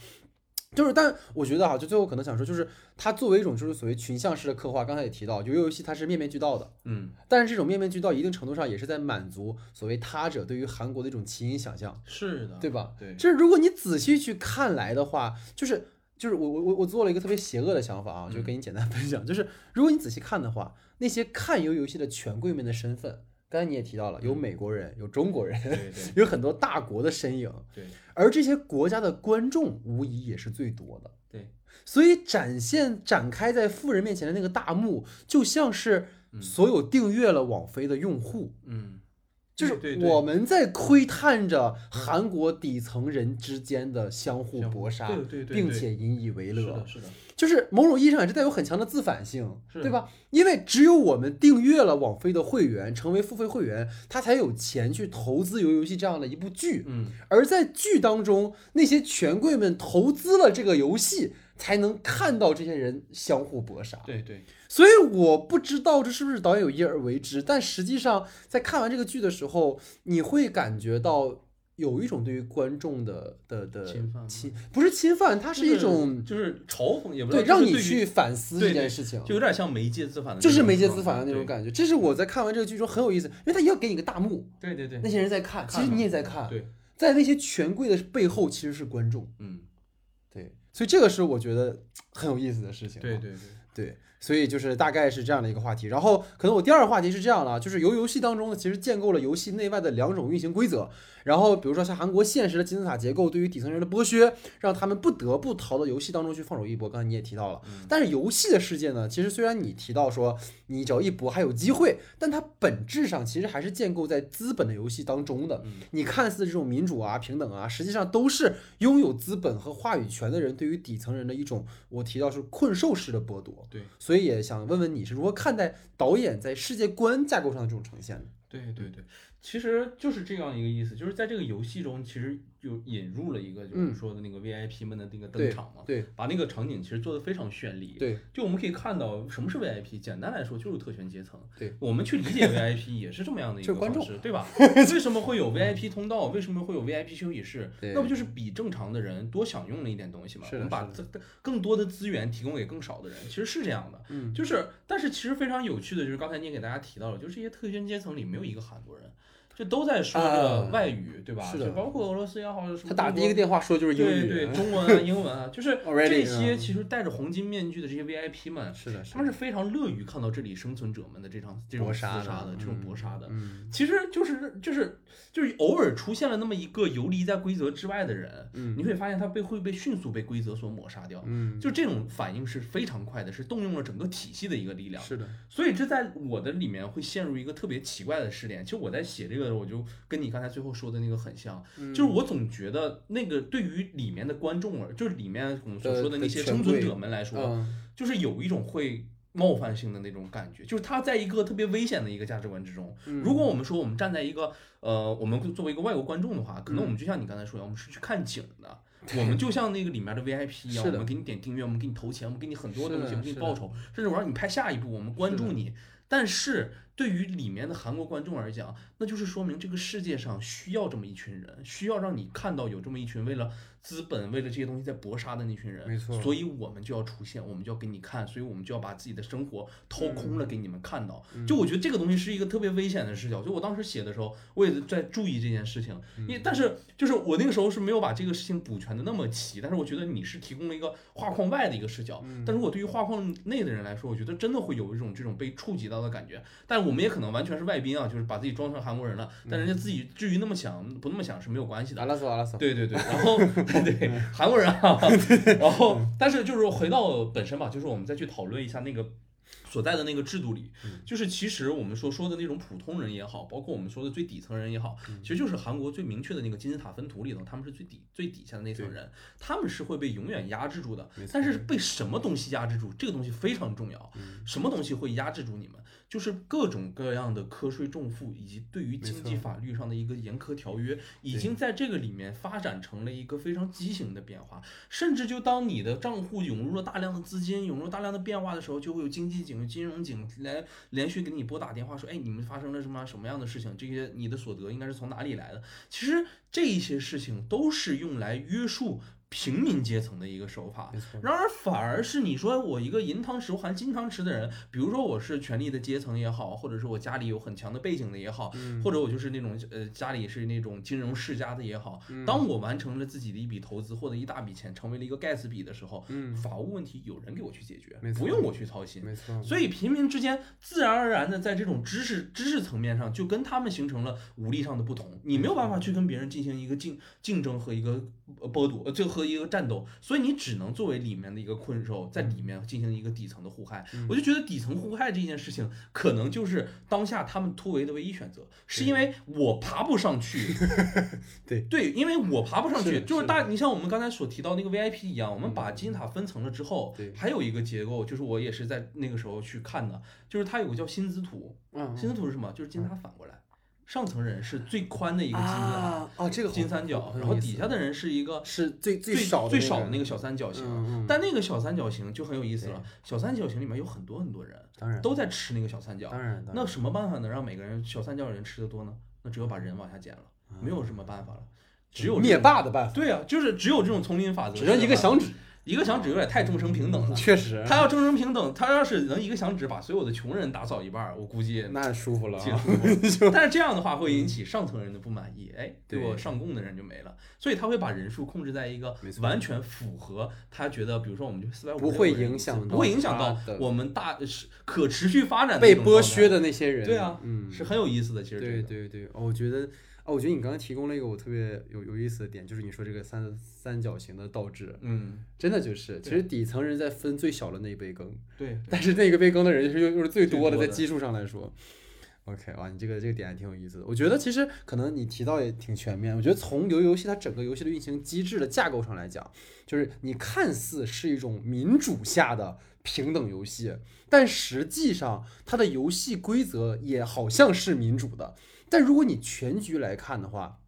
就是，但我觉得哈，就最后可能想说，就是它作为一种就是所谓群像式的刻画，刚才也提到，游游戏它是面面俱到的，嗯，但是这种面面俱到，一定程度上也是在满足所谓他者对于韩国的一种奇淫想象，是的，对吧？对，就是如果你仔细去看来的话，就是就是我我我我做了一个特别邪恶的想法啊，就跟你简单分享，就是如果你仔细看的话，那些看游游戏的权贵们的身份，刚才你也提到了，有美国人，有中国人，对对。有很多大国的身影，对。而这些国家的观众无疑也是最多的。对，所以展现展开在富人面前的那个大幕，就像是嗯。所有订阅了网飞的用户，嗯，就是我们在窥探着韩国底层人之间的相互搏杀，对对对对并且引以为乐是的，。是的，就是某种意义上也是带有很强的自反性，对吧？因为只有我们订阅了网飞的会员，成为付费会员，他才有钱去投资游游戏这样的一部剧。嗯，而在剧当中，那些权贵们投资了这个游戏，才能看到这些人相互搏杀。对对，所以我不知道这是不是导演有意而为之，但实际上在看完这个剧的时候，你会感觉到有一种对于观众的的的侵犯侵，不是侵犯，它是一种就是嘲讽，也不对让你去反思这件事情。就有点像媒介自反的，就是媒介自反的那种。感觉，这是我在看完这个剧中很有意思，因为他也要给你个大幕，对对对那些人在看，其实你也在看，对，在那些权贵的背后其实是观众，嗯，对，所以这个是我觉得很有意思的事情。对对对对。所以就是大概是这样的一个话题，然后可能我第二个话题是这样的，就是由游戏当中呢，其实建构了游戏内外的两种运行规则。然后比如说像韩国现实的金字塔结构对于底层人的剥削，让他们不得不逃到游戏当中去放手一搏。刚才你也提到了，但是游戏的世界呢，其实虽然你提到说你只要一搏还有机会，但它本质上其实还是建构在资本的游戏当中的。你看似这种民主啊、平等啊，实际上都是拥有资本和话语权的人对于底层人的一种我提到是困兽式的剥夺。对，所以也想问问。你是如何看待导演在世界观架构上的这种呈现的？对对对，其实就是这样一个意思，就是在这个游戏中，其实。就引入了一个，就是说的那个 VIP 们的那个登场嘛，对，把那个场景其实做的非常绚丽，对，就我们可以看到什么是 VIP，简单来说就是特权阶层，对，我们去理解 VIP 也是这么样的一个方式，对吧？为什么会有 VIP 通道？为什么会有 VIP 休息室？那不就是比正常的人多享用了一点东西嘛？我们把这更多的资源提供给更少的人，其实是这样的，嗯，就是，但是其实非常有趣的就是刚才你也给大家提到了，就是这些特权阶层里没有一个韩国人。就都在说着外语，对吧？是的，包括俄罗斯也好，什么他打第一个电话说就是英语，对对，中文啊，英文啊，就是 这些其实戴着黄金面具的这些 VIP 们，是的，他们是非常乐于看到这里生存者们的这场这种厮杀的这种搏杀的。嗯，其实就是就是就是偶尔出现了那么一个游离在规则之外的人，嗯，你会发现他被会被迅速被规则所抹杀掉。嗯，就这种反应是非常快的，是动用了整个体系的一个力量。是的，所以这在我的里面会陷入一个特别奇怪的试点。其实我在写这个，我就跟。你刚才最后说的那个很像，就是我总觉得那个对于里面的观众儿，就是里面我们所说的那些生存者们来说，就是有一种会冒犯性的那种感觉，就是他在一个特别危险的一个价值观之中。如果我们说我们站在一个呃，我们作为一个外国观众的话，可能我们就像你刚才说的，我们是去看景的，我们就像那个里面的 VIP 一样，我们给你点订阅，我们给你投钱，我们给你很多东西，我们给你报酬，甚至我让你拍下一部，我们关注你。但是对于里面的韩国观众而讲，那就是说明这个世界上需要这么一群人，需要让你看到有这么一群为了。资本为了这些东西在搏杀的那群人，没错，所以我们就要出现，我们就要给你看，所以我们就要把自己的生活掏空了给你们看到。就我觉得这个东西是一个特别危险的视角。就我当时写的时候，我也在注意这件事情。因但是就是我那个时候是没有把这个事情补全的那么齐。但是我觉得你是提供了一个画框外的一个视角。但如果对于画框内的人来说，我觉得真的会有一种这种被触及到的感觉。但我们也可能完全是外宾啊，就是把自己装成韩国人了。但人家自己至于那么想不那么想是没有关系的。阿拉斯阿拉斯。对对对，然后。对，韩国人啊，然后，但是就是回到本身吧，就是我们再去讨论一下那个所在的那个制度里，就是其实我们说说的那种普通人也好，包括我们说的最底层人也好，其实就是韩国最明确的那个金字塔分图里头，他们是最底最底下的那层人，他们是会被永远压制住的。但是被什么东西压制住？这个东西非常重要。什么东西会压制住你们？就是各种各样的瞌睡重负，以及对于经济法律上的一个严苛条约，已经在这个里面发展成了一个非常畸形的变化。甚至就当你的账户涌入了大量的资金，涌入大量的变化的时候，就会有经济警、金融警来连续给你拨打电话，说：“哎，你们发生了什么什么样的事情？这些你的所得应该是从哪里来的？”其实这一些事情都是用来约束。平民阶层的一个手法，然而反而是你说我一个银汤匙含金汤匙的人，比如说我是权力的阶层也好，或者是我家里有很强的背景的也好，或者我就是那种呃家里是那种金融世家的也好，当我完成了自己的一笔投资，获得一大笔钱，成为了一个盖茨比的时候，法务问题有人给我去解决，不用我去操心，没错。所以平民之间自然而然的在这种知识知识层面上，就跟他们形成了武力上的不同，你没有办法去跟别人进行一个竞竞争和一个剥夺，就和。一个战斗，所以你只能作为里面的一个困兽，在里面进行一个底层的互害。我就觉得底层互害这件事情，可能就是当下他们突围的唯一选择，是因为我爬不上去。对对，因为我爬不上去，就是大，你像我们刚才所提到那个 VIP 一样，我们把金字塔分层了之后，还有一个结构，就是我也是在那个时候去看的，就是它有个叫薪资图。嗯，薪资图是什么？就是金字塔反过来。上层人是最宽的一个金字塔啊，这个金三角，然后底下的人是一个是最最少最少的那个小三角形，但那个小三角形就很有意思了。小三角形里面有很多很多人，当然都在吃那个小三角。当然，那什么办法能让每个人小三角的人吃的多呢？那只有把人往下减了，没有什么办法了，只有灭霸的办法。对啊，就是只有这种丛林法则，只剩一个响指。一个响指有点太众生平等了。确实，他要众生平等，他要是能一个响指把所有的穷人打扫一半，我估计那舒服了。但是这样的话会引起上层人的不满意，哎，对我上供的人就没了。所以他会把人数控制在一个完全符合他觉得，比如说我们就四百五，不会影响，不会影响到我们大是可持续发展被剥削的那些人。对啊，嗯，是很有意思的。其实对对对，我觉得。哦，我觉得你刚刚提供了一个我特别有有意思的点，就是你说这个三三角形的倒置，嗯，真的就是，其实底层人在分最小的那一杯羹，对，但是那个杯羹的人是又又是最多的，在基数上来说，OK，哇，你这个这个点还挺有意思的。我觉得其实可能你提到也挺全面。我觉得从游游戏它整个游戏的运行机制的架构上来讲，就是你看似是一种民主下的平等游戏，但实际上它的游戏规则也好像是民主的。但如果你全局来看的话，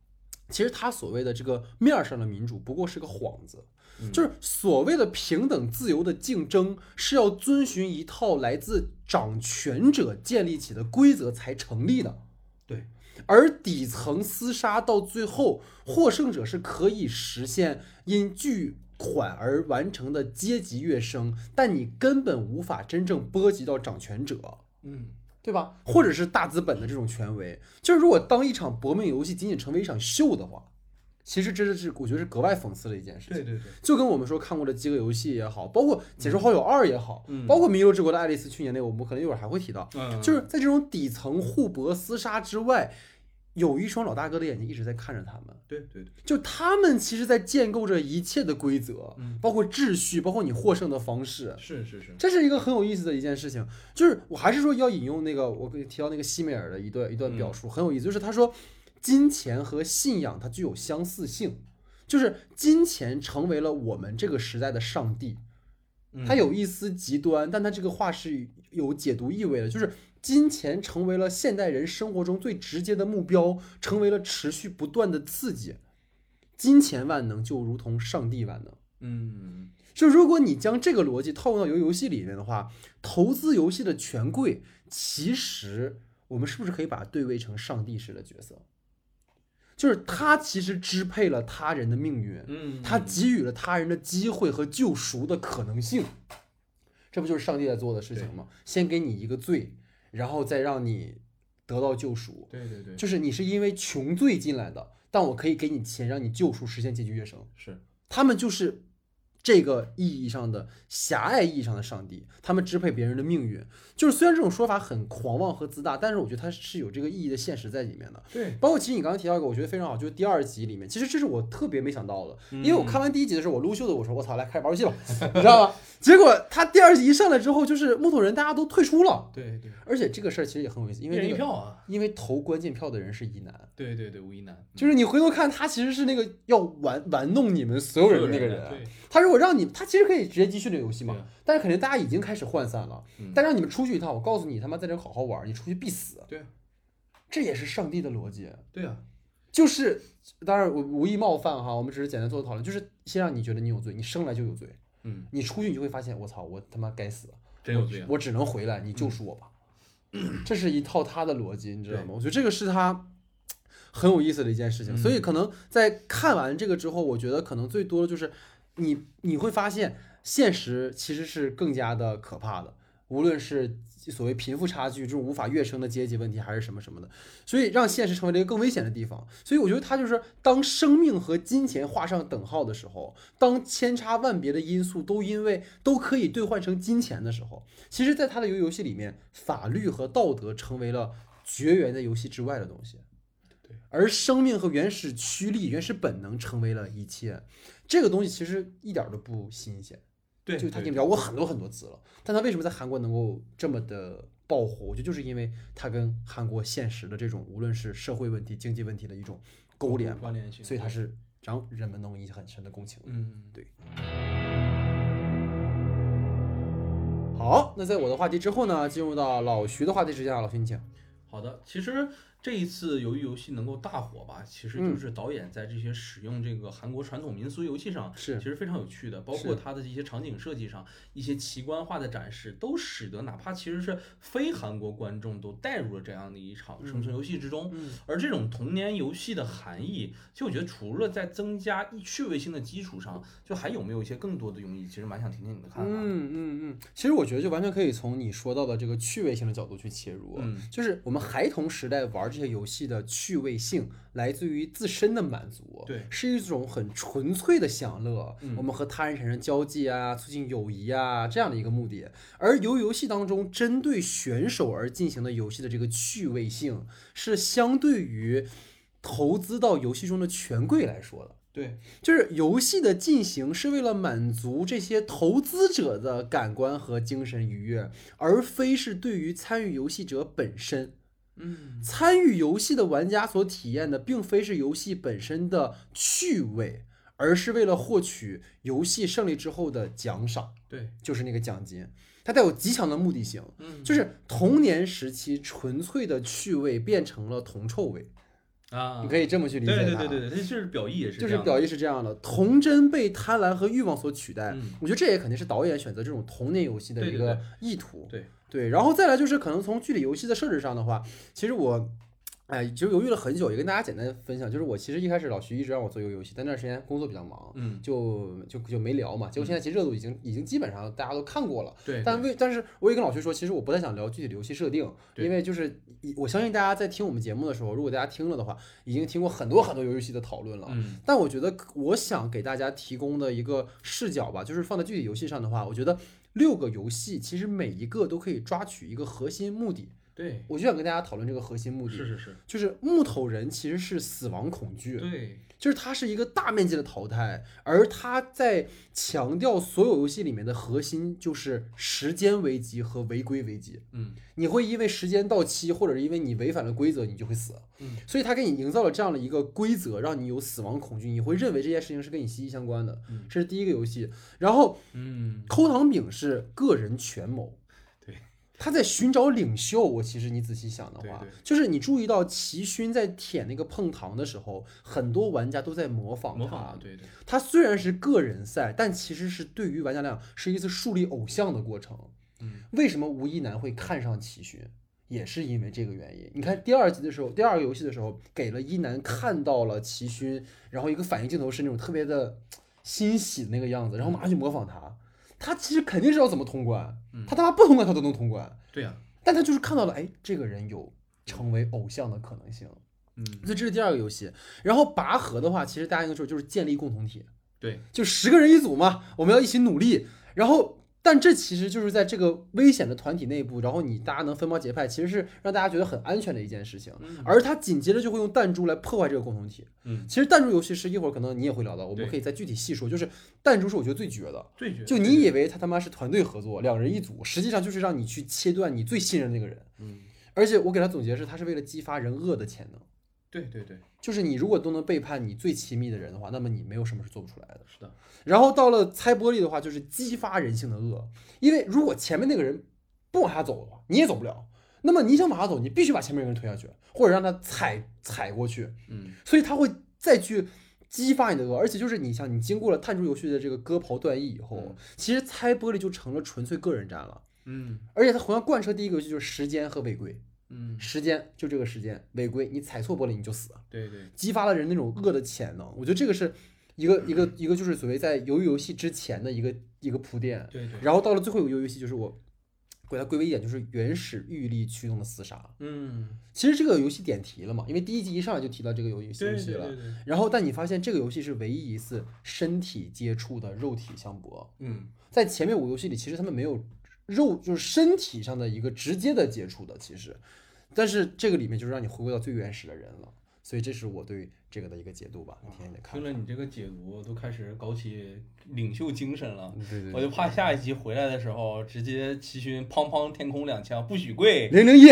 其实他所谓的这个面上的民主不过是个幌子，就是所谓的平等自由的竞争是要遵循一套来自掌权者建立起的规则才成立的。对，而底层厮杀到最后，获胜者是可以实现因巨款而完成的阶级跃升，但你根本无法真正波及到掌权者。嗯。对吧？或者是大资本的这种权威，就是如果当一场搏命游戏仅仅成为一场秀的话，其实真的是我觉得是格外讽刺的一件事情。对对对，就跟我们说看过的饥饿游戏也好，包括《解说好友二》也好，包括《迷游之国》的爱丽丝，去年那个我们可能一会儿还会提到，就是在这种底层互搏厮杀之外。有一双老大哥的眼睛一直在看着他们，对对对，就他们其实，在建构着一切的规则，嗯，包括秩序，包括你获胜的方式，是是是，这是一个很有意思的一件事情。就是我还是说要引用那个我给你提到那个西美尔的一段一段表述，很有意思，就是他说，金钱和信仰它具有相似性，就是金钱成为了我们这个时代的上帝，它有一丝极端，但它这个话是有解读意味的，就是。金钱成为了现代人生活中最直接的目标，成为了持续不断的刺激。金钱万能，就如同上帝万能。嗯，就如果你将这个逻辑套用到游游戏里面的话，投资游戏的权贵，其实我们是不是可以把它对位成上帝式的角色？就是他其实支配了他人的命运，嗯，他给予了他人的机会和救赎的可能性。这不就是上帝在做的事情吗？先给你一个罪。然后再让你得到救赎，对对对，就是你是因为穷罪进来的，但我可以给你钱让你救赎，实现阶级跃升。是，他们就是。这个意义上的狭隘意义上的上帝，他们支配别人的命运，就是虽然这种说法很狂妄和自大，但是我觉得它是有这个意义的现实在里面的。对，包括其实你刚刚提到一个，我觉得非常好，就是第二集里面，其实这是我特别没想到的，因为我看完第一集的时候，我撸袖子我说我操，来开始玩游戏了，你知道吗？结果他第二集一上来之后，就是木头人大家都退出了。对对，而且这个事儿其实也很有意思，因为一票啊，因为投关键票的人是一男。对对对，吴一男，就是你回头看他其实是那个要玩玩弄你们所有人的那个人。他如果让你，他其实可以直接继续这个游戏嘛。但是肯定大家已经开始涣散了。但让你们出去一趟，我告诉你，他妈在这好好玩，你出去必死。对，这也是上帝的逻辑。对啊，就是当然我无意冒犯哈，我们只是简单做个讨论，就是先让你觉得你有罪，你生来就有罪。嗯，你出去你就会发现，我操，我他妈该死，真有罪，我只能回来，你救赎我吧。这是一套他的逻辑，你知道吗？我觉得这个是他。很有意思的一件事情，所以可能在看完这个之后，我觉得可能最多的就是你你会发现现实其实是更加的可怕的，无论是所谓贫富差距这种无法跃升的阶级问题，还是什么什么的，所以让现实成为了一个更危险的地方。所以我觉得它就是当生命和金钱画上等号的时候，当千差万别的因素都因为都可以兑换成金钱的时候，其实，在他的游游戏里面，法律和道德成为了绝缘在游戏之外的东西。而生命和原始驱力、原始本能成为了一切，这个东西其实一点都不新鲜。对，就他已经聊过很多很多次了。但他为什么在韩国能够这么的爆火？我觉得就是因为他跟韩国现实的这种无论是社会问题、经济问题的一种勾连关联性，所以他是让人们能引起很深的共情。嗯，对。好，那在我的话题之后呢，进入到老徐的话题时间啊，老徐你请。好的，其实。这一次由于游戏能够大火吧，其实就是导演在这些使用这个韩国传统民俗游戏上是其实非常有趣的，包括它的一些场景设计上一些奇观化的展示，都使得哪怕其实是非韩国观众都带入了这样的一场生存游戏之中。嗯而这种童年游戏的含义，其实我觉得除了在增加趣味性的基础上，就还有没有一些更多的用意？其实蛮想听听你的看法。嗯嗯嗯，其实我觉得就完全可以从你说到的这个趣味性的角度去切入，嗯就是我们孩童时代玩这些游戏的趣味性来自于自身的满足，对是一种很纯粹的享乐，嗯我们和他人产生交际啊，促进友谊啊这样的一个目的。而由游戏当中针对选手而进行的游戏的这个趣味性，是相对于投资到游戏中的权贵来说的。对，就是游戏的进行是为了满足这些投资者的感官和精神愉悦，而非是对于参与游戏者本身。嗯参与游戏的玩家所体验的，并非是游戏本身的趣味，而是为了获取游戏胜利之后的奖赏，对，就是那个奖金。它带有极强的目的性，嗯就是童年时期纯粹的趣味变成了铜臭味，啊，你可以这么去理解它。对对对对对，它就是表意也是这样的就是表意是这样的，童真被贪婪和欲望所取代。嗯我觉得这也肯定是导演选择这种童年游戏的一个意图。对对然后再来就是可能从具体游戏的设置上的话，其实我。哎，其实犹豫了很久，也跟大家简单分享，就是我其实一开始老徐一直让我做一个游戏，但那段时间工作比较忙，嗯，就就就没聊嘛。结果现在其实热度已经已经基本上大家都看过了，对，但为但是我也跟老徐说，其实我不太想聊具体的游戏设定，对因为就是我相信大家在听我们节目的时候，如果大家听了的话，已经听过很多很多游戏的讨论了。嗯但我觉得我想给大家提供的一个视角吧，就是放在具体游戏上的话，我觉得六个游戏其实每一个都可以抓取一个核心目的。对，我就想跟大家讨论这个核心目的，是是是，就是木头人其实是死亡恐惧，对，就是它是一个大面积的淘汰，而它在强调所有游戏里面的核心就是时间危机和违规危机。嗯你会因为时间到期，或者是因为你违反了规则，你就会死。嗯，所以它给你营造了这样的一个规则，让你有死亡恐惧，你会认为这件事情是跟你息息相关的。嗯这是第一个游戏。然后嗯，抠糖饼是个人权谋，对，他在寻找领袖。我其实你仔细想的话，对对就是你注意到齐勋在舔那个碰糖的时候，很多玩家都在模仿他模仿，。对对，他虽然是个人赛，但其实是对于玩家来讲是一次树立偶像的过程。嗯，为什么吴一男会看上齐勋？也是因为这个原因。你看第二集的时候，第二个游戏的时候，给了一男看到了齐勋，然后一个反应镜头是那种特别的欣喜的那个样子，然后马上去模仿他。他其实肯定知道怎么通关，嗯他他妈不通关他都能通关，对呀，但他就是看到了，哎，这个人有成为偶像的可能性。嗯，所以这是第二个游戏。然后拔河的话，其实大家应该说就是建立共同体，对，就十个人一组嘛，我们要一起努力。然后，但这其实就是在这个危险的团体内部，然后你大家能分帮结派，其实是让大家觉得很安全的一件事情。嗯而他紧接着就会用弹珠来破坏这个共同体。嗯，其实弹珠游戏是一会儿可能你也会聊到，我们可以再具体细说。就是弹珠是我觉得最绝的，最绝，就你以为他他妈是团队合作，两人一组，实际上就是让你去切断你最信任的那个人。嗯，而且我给他总结是，他是为了激发人恶的潜能。对对对，就是你如果都能背叛你最亲密的人的话，那么你没有什么是做不出来的。是的，然后到了猜玻璃的话，就是激发人性的恶，因为如果前面那个人不往下走的话，你也走不了。那么你想往下走，你必须把前面那个人推下去，或者让他踩踩过去，嗯所以他会再去激发你的恶。而且就是你像你经过了探出游戏的这个割袍断义以后，嗯其实猜玻璃就成了纯粹个人战了。嗯而且它同样贯彻第一个游戏就是时间和违规，嗯，时间就这个时间，违规你踩错玻璃你就死。对对，激发了人那种恶的潜能。我觉得这个是一个一个一个就是所谓在鱿鱼游戏之前的一个一个铺垫，对对，然后到了最后一个游戏，就是我给它归为一点，就是原始欲力驱动的厮杀。嗯，其实这个游戏点题了嘛，因为第一集一上来就提到这个游戏游戏了。对对对，然后，但你发现这个游戏是唯一一次身体接触的肉体相搏，嗯在前面五个游戏里，其实他们没有肉，就是身体上的一个直接的接触的，其实，但是这个里面就是让你回归到最原始的人了，所以这是我对这个的一个解读吧，你听听你的看法。听了你这个解读，都开始搞起领袖精神了。对对我就怕下一集回来的时候，直接齐勋砰砰天空两枪，不许跪，零零一，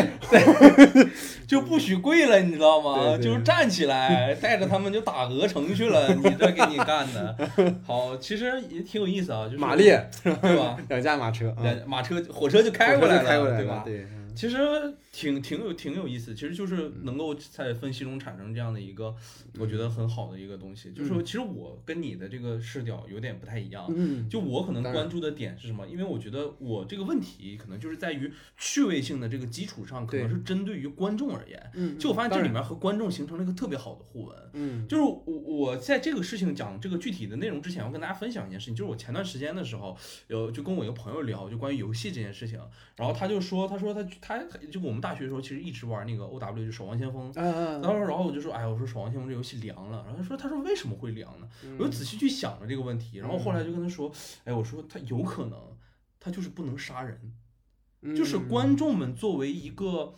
就不许跪了，你知道吗？对对就是站起来，带着他们就打鹅城去了。你这给你干的，好，其实也挺有意思啊，就是马列对吧？两架马车，嗯两马车火车就开过来了，对吧？对，嗯其实挺挺有挺有意思，其实就是能够在分析中产生这样的一个，我觉得很好的一个东西。就是说，其实我跟你的这个视角有点不太一样。嗯，就我可能关注的点是什么？因为我觉得我这个问题可能就是在于趣味性的这个基础上，可能是针对于观众而言。嗯，就我发现这里，面和观众形成了一个特别好的互文。嗯就是我我在这个事情讲这个具体的内容之前，我跟大家分享一件事情，就是我前段时间的时候，有就跟我一个朋友聊，就关于游戏这件事情，然后他就说，他说他他就我们大学的时候其实一直玩那个 O W 就守望先锋。嗯嗯然后，然后我就说，哎，我说《守望先锋》这游戏凉了。然后他说，他说为什么会凉呢？嗯我就仔细去想了这个问题。然后后来就跟他说，哎，我说他有可能，他就是不能杀人。嗯，就是观众们作为一个，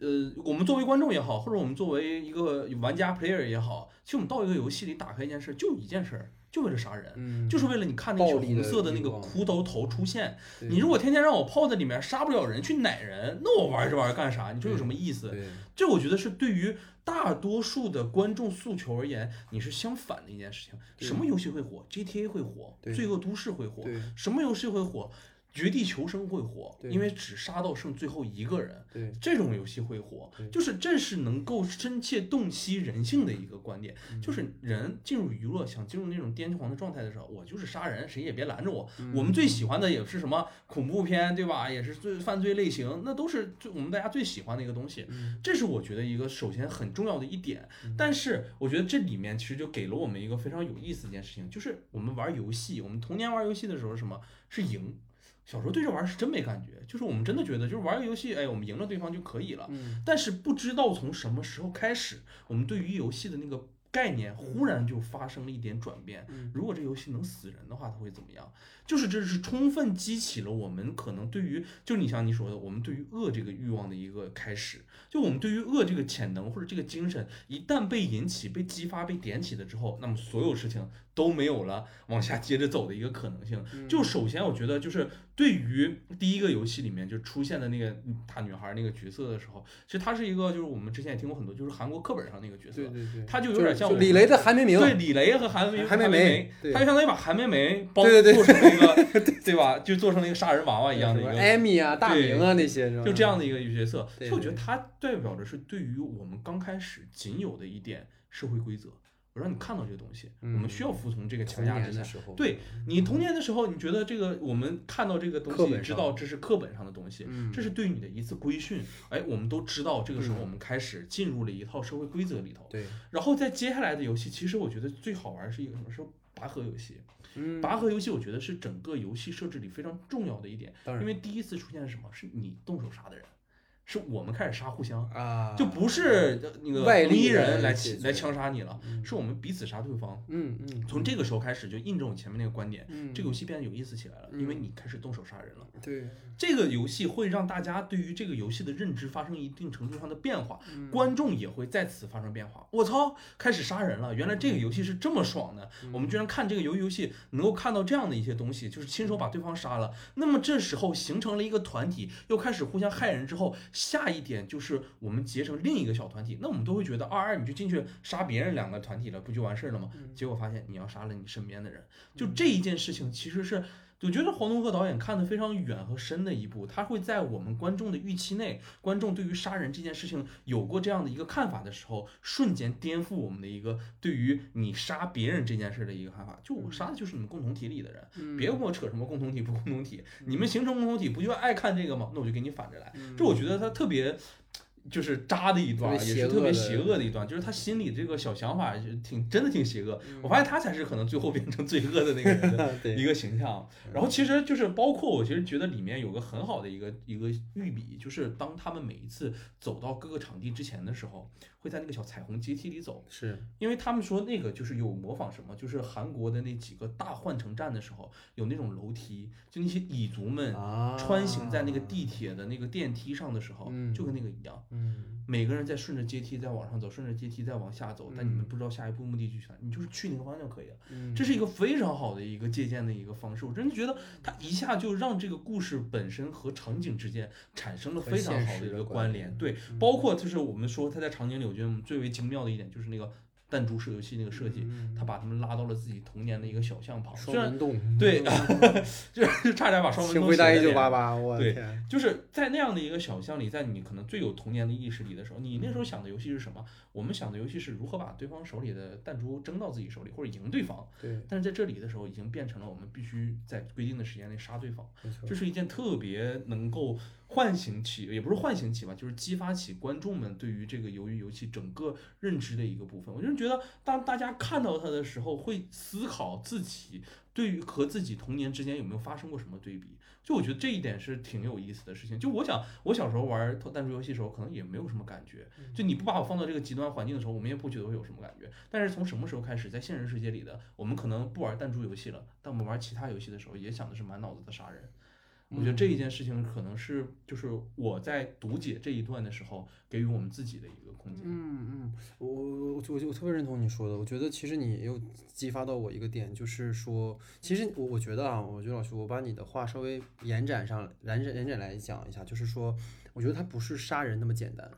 呃，我们作为观众也好，或者我们作为一个玩家 player 也好，其实我们到一个游戏里打开一件事，就一件事儿，就为了杀人。嗯，就是为了你看那些暴力的红色的那个骷髅头出现，你如果天天让我泡在里面杀不了人去奶人，那我玩这玩意儿干啥？你说有什么意思？这我觉得是对于大多数的观众诉求而言，你是相反的一件事情。什么游戏会火？GTA 会火，罪恶都市会火，什么游戏会火？绝地求生会火，因为只杀到剩最后一个人，对，这种游戏会火，就是这是能够深切洞悉人性的一个观点，嗯就是人进入娱乐，想进入那种癫狂的状态的时候，我就是杀人，谁也别拦着我。嗯我们最喜欢的也是什么恐怖片，对吧？也是最犯罪类型，那都是最我们大家最喜欢的一个东西。嗯这是我觉得一个首先很重要的一点，但是我觉得这里面其实就给了我们一个非常有意思的一件事情，就是我们玩游戏，我们童年玩游戏的时候是什么是赢。小时候对这玩意儿是真没感觉，就是我们真的觉得就是玩个游戏，哎，我们赢了对方就可以了。嗯但是不知道从什么时候开始，我们对于游戏的那个概念忽然就发生了一点转变。嗯如果这游戏能死人的话，它会怎么样？就是这是充分激起了我们可能对于，就你像你说的，我们对于恶这个欲望的一个开始。就我们对于恶这个潜能或者这个精神，一旦被引起、被激发、被点起了之后，那么所有事情都没有了往下接着走的一个可能性。就首先，我觉得就是对于第一个游戏里面就出现的那个大女孩那个角色的时候，其实她是一个就是我们之前也听过很多，就是韩国课本上那个角色对，对对，她就有点像李雷的韩梅梅，对李雷和韩梅韩梅梅她就相当于把韩梅梅包做成了一个对吧？就做成了一个杀人娃娃一样的一个艾米啊、大明啊那些？就这样的一个角色，所我觉得她代表着是对于我们刚开始仅有的一点社会规则，我让你看到这个东西，我们需要服从这个强童压之下。年的时候，对你童年的时候，你觉得这个我们看到这个东西，知道这是课本上的东西，嗯，这是对你的一次规训。哎，我们都知道这个时候嗯我们开始进入了一套社会规则里头。对，然后在接下来的游戏，其实我觉得最好玩是一个什么？是拔河游戏。嗯，拔河游戏我觉得是整个游戏设置里非常重要的一点，因为第一次出现是什么？是你动手杀的人，是我们开始杀互相。啊，就不是呃那个外力人来来枪杀你了，嗯是我们彼此杀对方。嗯嗯，从这个时候开始就印证我前面那个观点，嗯这个游戏变得有意思起来了，因为嗯你开始动手杀人了。对，这个游戏会让大家对于这个游戏的认知发生一定程度上的变化，嗯观众也会在此发生变化。我操，开始杀人了！原来这个游戏是这么爽的，嗯我们居然看这个游游戏能够看到这样的一些东西，就是亲手把对方杀了。那么这时候形成了一个团体，又开始互相害人之后，下一点就是我们结成另一个小团体。那我们都会觉得二二你就进去杀别人两个团体了，不就完事儿了吗？嗯结果发现你要杀了你身边的人，就这一件事情其实是。我觉得黄东赫导演看得非常远和深的一步，他会在我们观众的预期内，观众对于杀人这件事情有过这样的一个看法的时候，瞬间颠覆我们的一个对于你杀别人这件事的一个看法。就我杀的就是你们共同体里的人，嗯别跟我扯什么共同体不共同体，你们形成共同体不就爱看这个吗？那我就给你反着来。嗯这我觉得他特别。就是渣的一段，也是特别邪恶的一段，就是他心里这个小想法就挺真的挺邪恶。嗯我发现他才是可能最后变成罪恶的那个人的 一个形象。然后其实就是包括我其实觉得里面有个很好的一个一个寓笔，就是当他们每一次走到各个场地之前的时候，会在那个小彩虹阶梯里走，是因为他们说那个就是有模仿什么，就是韩国的那几个大换乘站的时候有那种楼梯，就那些蚁族们啊，穿行在那个地铁的那个电梯上的时候，嗯就跟那个一样。嗯每个人在顺着阶梯在往上走，顺着阶梯在往下走，但你们嗯不知道下一步目的地去哪，你就是去那个方向就可以了。嗯，这是一个非常好的一个借鉴的一个方式，我真的觉得他一下就让这个故事本身和场景之间产生了非常好的一个关联。对，嗯包括就是我们说他在场景里，我觉得最为精妙的一点就是那个弹珠射游戏那个设计，他把他们拉到了自己童年的一个小巷旁，虽然双门洞，对，就是 差点把双门洞请回答一九八八，我对天，就是在那样的一个小巷里，在你可能最有童年的意识里的时候，你那时候想的游戏是什么？我们想的游戏是如何把对方手里的弹珠扔到自己手里，或者赢对方。对，但是在这里的时候，已经变成了我们必须在规定的时间内杀对方。这，是一件特别能够唤醒起，也不是唤醒起吧，就是激发起观众们对于这个鱿鱼游戏整个认知的一个部分。我就是觉得，当大家看到它的时候，会思考自己对于和自己童年之间有没有发生过什么对比。就我觉得这一点是挺有意思的事情。就我想，我小时候玩弹珠游戏的时候，可能也没有什么感觉。就你不把我放到这个极端环境的时候，我们也不觉得会有什么感觉。但是从什么时候开始，在现实世界里的我们可能不玩弹珠游戏了，但我们玩其他游戏的时候，也想的是满脑子的杀人。我觉得这一件事情可能是就是我在读解这一段的时候给予我们自己的一个空间。嗯嗯，我我我我我特别认同你说的。我觉得其实你又激发到我一个点，就是说，其实我我觉得啊，我觉得老师，我把你的话稍微延展上延展延展来讲一下，就是说，我觉得它不是杀人那么简单，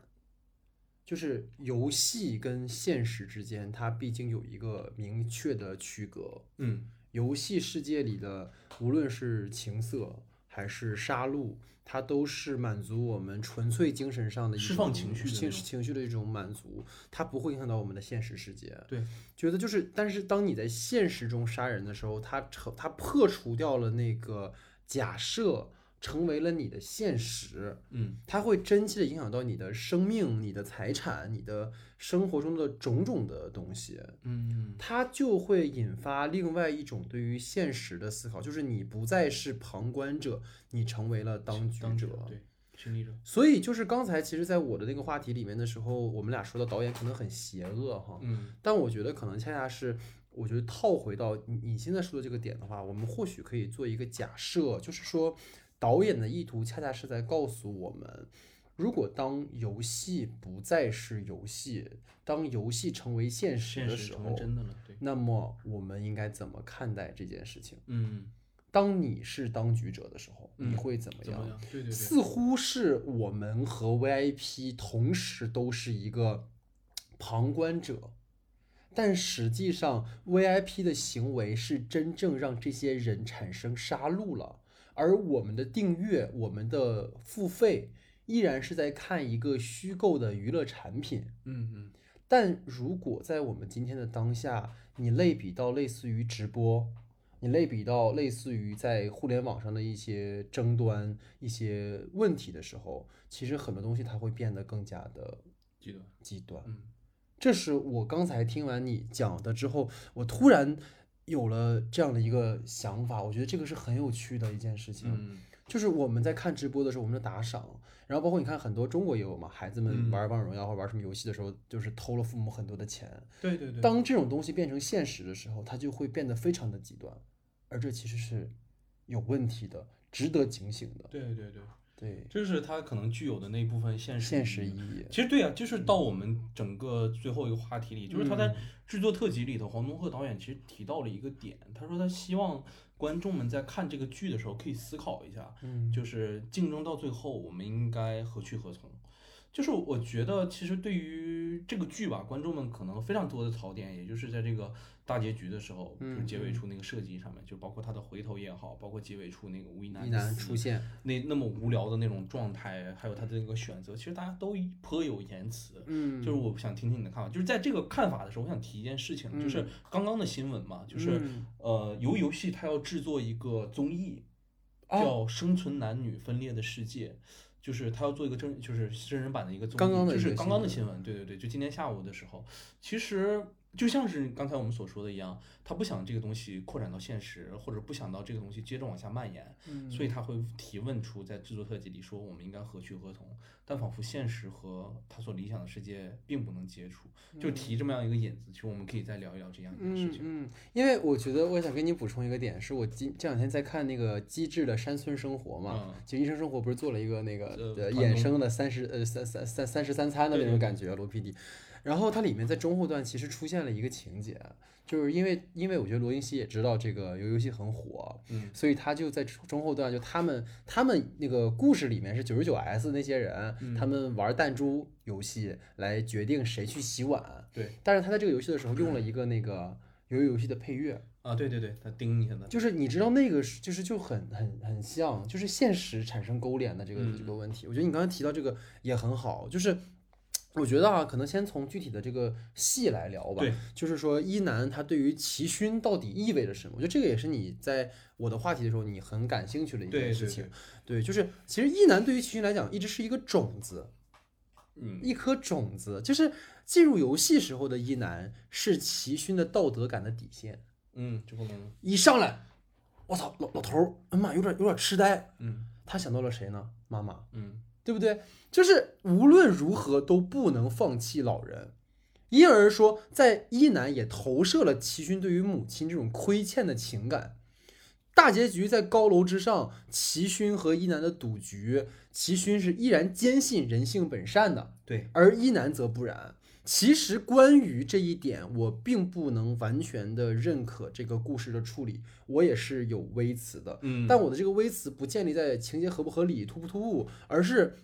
就是游戏跟现实之间，它毕竟有一个明确的区隔。嗯游戏世界里的，无论是情色还是杀戮，它都是满足我们纯粹精神上的一释放种情绪情绪的一种满足，它不会影响到我们的现实世界。对，觉得就是，但是当你在现实中杀人的时候，它成它破除掉了那个假设，成为了你的现实。嗯它会真切的影响到你的生命、你的财产、你的生活中的种种的东西。嗯它就会引发另外一种对于现实的思考，就是你不再是旁观者，你成为了当局当者。对亲历者。所以就是刚才其实，在我的那个话题里面的时候，我们俩说到导演可能很邪恶哈，嗯但我觉得可能恰恰是，我觉得套回到你你现在说的这个点的话，我们或许可以做一个假设，就是说导演的意图恰恰是在告诉我们，如果当游戏不再是游戏，当游戏成为现实的时候，真的了，对。那么我们应该怎么看待这件事情？嗯，当你是当局者的时候，你嗯会怎么样？怎么样？对对对。似乎是我们和 VIP 同时都是一个旁观者，但实际上 VIP 的行为是真正让这些人产生杀戮了，而我们的订阅、我们的付费依然是在看一个虚构的娱乐产品。嗯嗯但如果在我们今天的当下，你类比到类似于直播，你类比到类似于在互联网上的一些争端、一些问题的时候，其实很多东西它会变得更加的极端。极端。嗯这是我刚才听完你讲的之后，我突然有了这样的一个想法，我觉得这个是很有趣的一件事情。嗯就是我们在看直播的时候，我们的打赏，然后包括你看很多中国也有嘛，孩子们嗯玩王者荣耀或者玩什么游戏的时候，就是偷了父母很多的钱。对对对。当这种东西变成现实的时候，它就会变得非常的极端，而这其实是有问题的，值得警醒的。对对对，对，这是它可能具有的那一部分现实现实意义。其实对啊，就是到我们整个最后一个话题里，就是他在制作特辑里头，黄东赫导演其实提到了一个点，他说他希望观众们在看这个剧的时候可以思考一下，嗯就是竞争到最后，我们应该何去何从。就是我觉得，其实对于这个剧吧，观众们可能非常多的槽点，也就是在这个大结局的时候，就是结尾处那个设计上面，就包括他的回头也好，包括结尾处那个吴亦男一男出现，那那么无聊的那种状态，还有他的那个选择，其实大家都颇有言辞。嗯，就是我想听听你的看法，就是在这个看法的时候，我想提一件事情，就是刚刚的新闻嘛，就是嗯。呃，由游戏它要制作一个综艺，哦。叫《生存男女分裂的世界》。就是他要做一个真，就是真人版的一个综艺，刚刚的就是刚刚的新新闻，对对对，就今天下午的时候，其实就像是刚才我们所说的一样，他不想这个东西扩展到现实，或者不想到这个东西接着往下蔓延，嗯所以他会提问出在制作特辑里说我们应该何去何从，但仿佛现实和他所理想的世界并不能接触，就提这么样一个引子，其实我们可以再聊一聊这样一件事情。嗯嗯，因为我觉得我想跟你补充一个点，是我今这两天在看那个《机智的山村生活》嘛，嗯其实《医生生活》不是做了一个那个衍生的三十呃三三三三十三餐的那种感觉，罗 PD。然后它里面在中后段其实出现了一个情节，就是因为因为我觉得罗云熙也知道这个游游戏很火，嗯，所以他就在中后段就他们他们那个故事里面是九十九 S 那些人，嗯他们玩弹珠游戏来决定谁去洗碗，对，但是他在这个游戏的时候用了一个那个游游游戏的配乐，啊，对对对，他盯你现在，就是你知道那个是就是就很很很像，就是现实产生勾连的这个、嗯这个问题。我觉得你刚才提到这个也很好，就是我觉得啊，可能先从具体的这个戏来聊吧。对，就是说一男他对于齐勋到底意味着什么？我觉得这个也是你在我的话题的时候你很感兴趣的一件对对事情。对，对，就是其实一男对于齐勋来讲一直是一个种子，嗯，一颗种子，就是进入游戏时候的一男是齐勋的道德感的底线。嗯，就不能，一上来，我操，老老头儿，哎妈，有点有点痴呆。嗯他想到了谁呢？妈妈，嗯对不对？就是无论如何都不能放弃老人。因而说，在一男也投射了齐勋对于母亲这种亏欠的情感。大结局在高楼之上，齐勋和一男的赌局，齐勋是依然坚信人性本善的，对，而一男则不然。其实关于这一点，我并不能完全的认可这个故事的处理，我也是有微词的。嗯，但我的这个微词不建立在情节合不合理、突不突兀，而是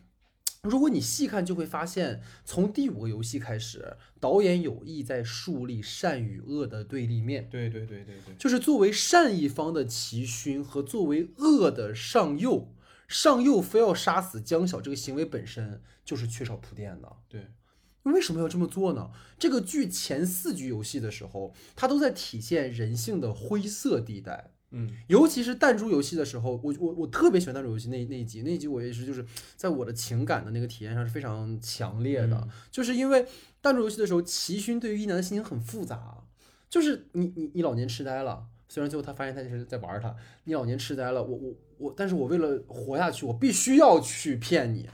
如果你细看，就会发现，从第五个游戏开始，导演有意在树立善与恶的对立面，对对对对对，就是作为善一方的齐勋和作为恶的上右，上右非要杀死江晓这个行为本身就是缺少铺垫的。对，为什么要这么做呢？这个剧前四局游戏的时候，它都在体现人性的灰色地带。嗯尤其是弹珠游戏的时候，我我我特别喜欢弹珠游戏那那一集，那一集我也是就是在我的情感的那个体验上是非常强烈的，嗯就是因为弹珠游戏的时候，齐勋对于一男的心情很复杂，就是你你你老年痴呆了，虽然最后他发现他就是在玩他，你老年痴呆了，我我我，但是我为了活下去，我必须要去骗你。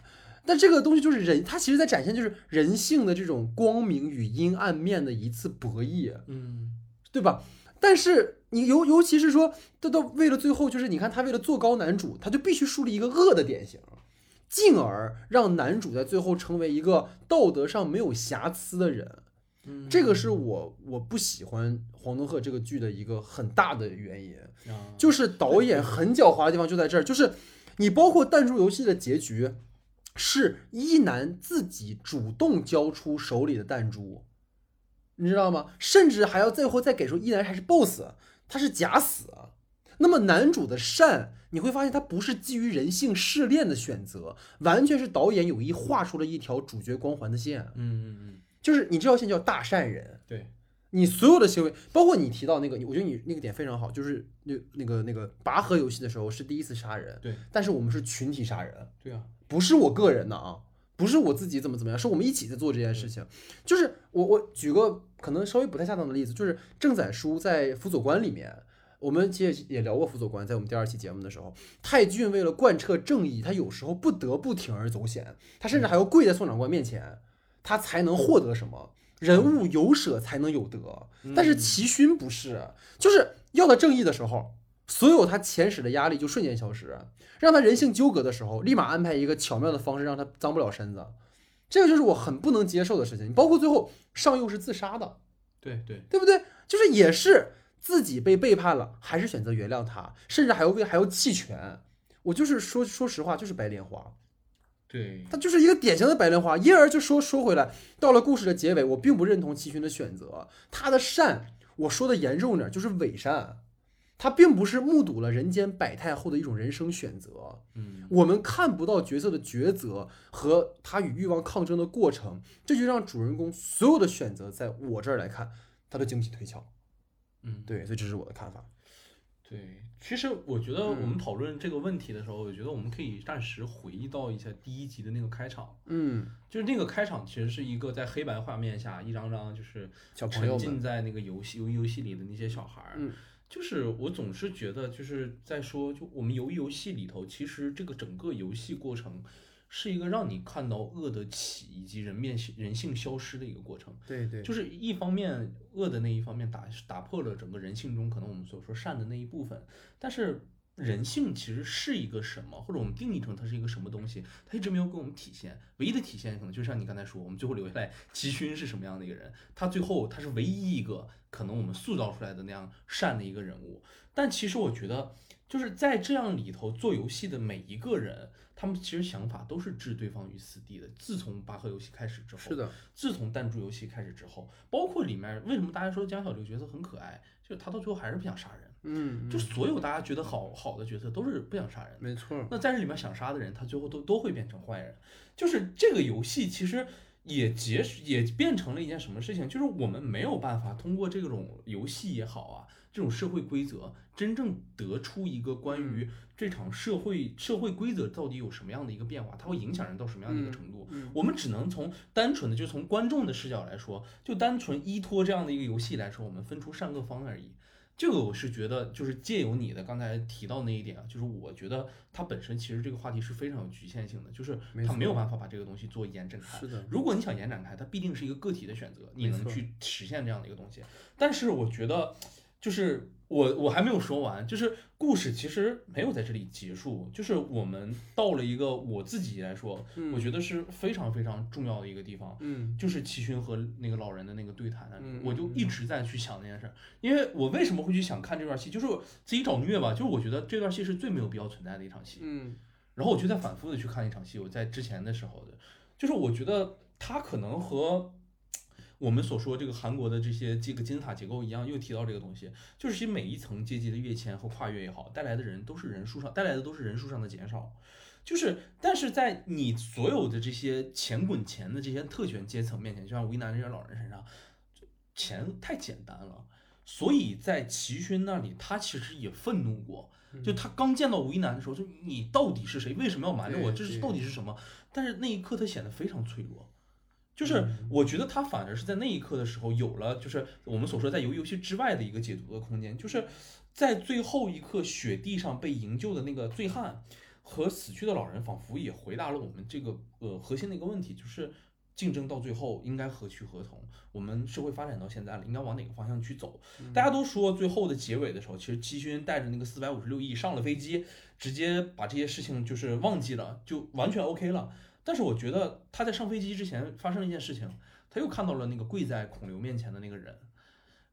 但这个东西就是人，它其实在展现就是人性的这种光明与阴暗面的一次博弈。嗯对吧？但是你尤尤其是说，他到为了最后就是你看他为了做高男主，他就必须树立一个恶的典型，进而让男主在最后成为一个道德上没有瑕疵的人。嗯，这个是我我不喜欢黄东赫这个剧的一个很大的原因，啊就是导演很狡猾的地方就在这儿，就是你包括弹珠游戏的结局，是一男自己主动交出手里的弹珠，你知道吗？甚至还要最后再给出一男还是 BOSS，他是假死。那么男主的善，你会发现他不是基于人性试炼的选择，完全是导演有意画出了一条主角光环的线，嗯嗯嗯，就是你这条线叫大善人。对，你所有的行为，包括你提到那个，我觉得你那个点非常好，就是那那个那个拔河游戏的时候是第一次杀人，对，但是我们是群体杀人，对啊，不是我个人的啊，不是我自己怎么怎么样，是我们一起在做这件事情。就是我我举个可能稍微不太恰当的例子，就是郑载书在辅佐官里面。我们其实也聊过辅佐官，在我们第二期节目的时候，泰俊为了贯彻正义，他有时候不得不铤而走险，他甚至还要跪在宋长官面前，他才能获得什么？人物有舍才能有得。但是齐勋不是，就是要他正义的时候，所有他前史的压力就瞬间消失，让他人性纠葛的时候，立马安排一个巧妙的方式让他脏不了身子。这个就是我很不能接受的事情。包括最后上佑是自杀的，对对，对不对？就是也是自己被背叛了，还是选择原谅他，甚至还要为还要弃权。我就是说说实话，就是白莲花。对，他就是一个典型的白莲花。因而就说说回来，到了故事的结尾，我并不认同齐勋的选择。他的善，我说的严重点，就是伪善。他并不是目睹了人间百态后的一种人生选择。嗯我们看不到角色的抉择和他与欲望抗争的过程，这就让主人公所有的选择，在我这儿来看，他都经不起推敲。嗯，对，所以这是我的看法。对，其实我觉得我嗯。们讨论这个问题的时候，我觉得我们可以暂时回忆到一下第一集的那个开场，嗯，就是那个开场其实是一个在黑白画面下，一张张就是小朋友，沉浸在那个游戏游游戏里的那些小孩儿。嗯。就是我总是觉得，就是在说，就我们游游戏里头，其实这个整个游戏过程是一个让你看到恶的起以及人面人性消失的一个过程。对对，就是一方面恶的那一方面打打破了整个人性中可能我们所说善的那一部分，但是人性其实是一个什么，或者我们定义成它是一个什么东西，它一直没有给我们体现。唯一的体现可能就像你刚才说，我们最后留下来齐勋是什么样的一个人，他最后他是唯一一个可能我们塑造出来的那样善的一个人物。但其实我觉得，就是在这样里头做游戏的每一个人，他们其实想法都是置对方于死地的。自从拔河游戏开始之后，是的，自从弹珠游戏开始之后，包括里面为什么大家说江小这个角色很可爱，就是他到最后还是不想杀人。嗯，就所有大家觉得好好的角色都是不想杀人，没错。那在这里面想杀的人，他最后都都会变成坏人。就是这个游戏其实也结也变成了一件什么事情？就是我们没有办法通过这种游戏也好啊，这种社会规则，真正得出一个关于这场社会社会规则到底有什么样的一个变化，它会影响人到什么样的一个程度？我们只能从单纯的就从观众的视角来说，就单纯依托这样的一个游戏来说，我们分出善恶方而已。这个我是觉得，就是借由你的刚才提到那一点啊，就是我觉得它本身其实这个话题是非常有局限性的，就是它没有办法把这个东西做延展开。是的，如果你想延展开，它必定是一个个体的选择，你能去实现这样的一个东西。但是我觉得，就是。我我还没有说完，就是故事其实没有在这里结束，就是我们到了一个我自己来说，我觉得是非常非常重要的一个地方，嗯，就是齐勋和那个老人的那个对谈的，我就一直在去想那件事，因为我为什么会去想看这段戏，就是自己找虐吧，就是我觉得这段戏是最没有必要存在的一场戏，嗯，然后我就在反复的去看一场戏，我在之前的时候的，就是我觉得他可能和。我们所说这个韩国的这些这个金字塔结构一样，又提到这个东西，就是其实每一层阶级的跃迁和跨越也好，带来的人都是人数上带来的都是人数上的减少，就是但是在你所有的这些钱滚钱的这些特权阶层面前，就像吴亦男这些老人身上，钱太简单了，所以在齐勋那里，他其实也愤怒过，就他刚见到吴一男的时候，就你到底是谁？为什么要瞒着我？这是到底是什么？但是那一刻他显得非常脆弱。就是我觉得他反而是在那一刻的时候有了，就是我们所说在游游戏之外的一个解读的空间，就是在最后一刻雪地上被营救的那个醉汉和死去的老人，仿佛也回答了我们这个呃核心的一个问题，就是竞争到最后应该何去何从？我们社会发展到现在了，应该往哪个方向去走？大家都说最后的结尾的时候，其实七勋带着那个四百五十六亿上了飞机，直接把这些事情就是忘记了，就完全 OK 了。但是我觉得他在上飞机之前发生了一件事情，他又看到了那个跪在孔刘面前的那个人，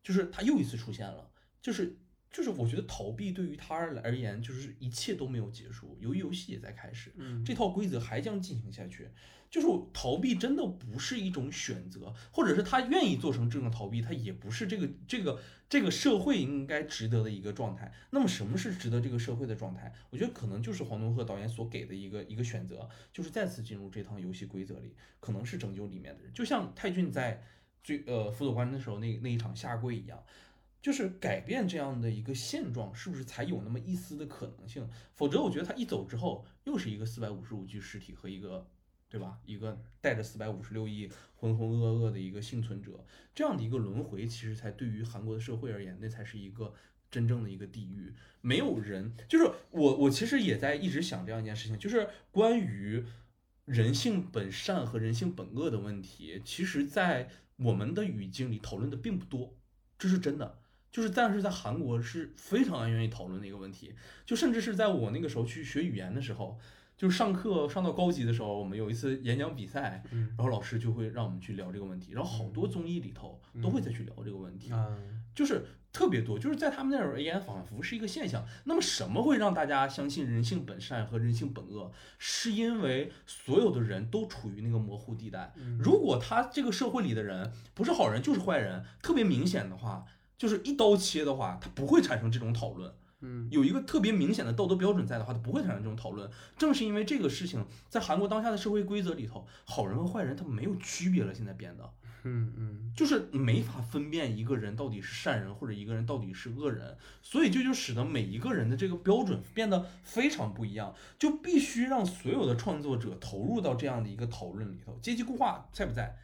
就是他又一次出现了，就是就是我觉得逃避对于他而言就是一切都没有结束，由于游戏也在开始，这套规则还将进行下去。就是逃避真的不是一种选择，或者是他愿意做成这种逃避，他也不是这个这个这个社会应该值得的一个状态。那么什么是值得这个社会的状态？我觉得可能就是黄东赫导演所给的一个一个选择，就是再次进入这趟游戏规则里，可能是拯救里面的人，就像泰俊在最呃辅佐官的时候那那一场下跪一样，就是改变这样的一个现状，是不是才有那么一丝的可能性？否则我觉得他一走之后，又是一个四百五十五具尸体和一个。对吧？一个带着四百五十六亿浑浑噩噩的一个幸存者，这样的一个轮回，其实才对于韩国的社会而言，那才是一个真正的一个地狱。没有人，就是我，我其实也在一直想这样一件事情，就是关于人性本善和人性本恶的问题，其实在我们的语境里讨论的并不多，这是真的。就是，但是在韩国是非常愿意讨论的一个问题，就甚至是在我那个时候去学语言的时候。就是上课上到高级的时候，我们有一次演讲比赛，然后老师就会让我们去聊这个问题，然后好多综艺里头都会再去聊这个问题，就是特别多，就是在他们那儿而言，仿佛是一个现象。那么什么会让大家相信人性本善和人性本恶？是因为所有的人都处于那个模糊地带。如果他这个社会里的人不是好人就是坏人，特别明显的话，就是一刀切的话，它不会产生这种讨论。嗯，有一个特别明显的道德标准在的话，它不会产生这种讨论。正是因为这个事情，在韩国当下的社会规则里头，好人和坏人他没有区别了。现在变得，嗯嗯，就是没法分辨一个人到底是善人或者一个人到底是恶人，所以这就使得每一个人的这个标准变得非常不一样，就必须让所有的创作者投入到这样的一个讨论里头。阶级固化在不在？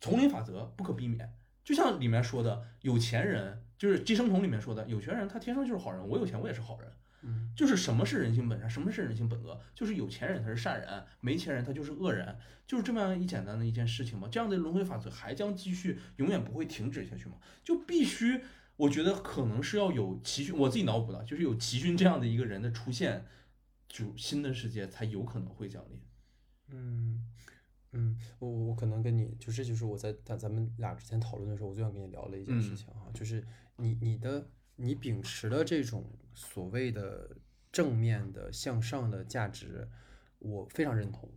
丛林法则不可避免。就像里面说的，有钱人就是《寄生虫》里面说的，有钱人他天生就是好人。我有钱，我也是好人。嗯，就是什么是人性本善，什么是人性本恶？就是有钱人他是善人，没钱人他就是恶人，就是这么样一简单的一件事情嘛。这样的轮回法则还将继续，永远不会停止下去嘛？就必须我觉得可能是要有奇勋，我自己脑补的，就是有奇勋这样的一个人的出现，就新的世界才有可能会降临。嗯嗯，我我可能跟你就这就是我在咱咱们俩之前讨论的时候，我最想跟你聊的一件事情哈，就是你你的你秉持的这种所谓的正面的向上的价值，我非常认同。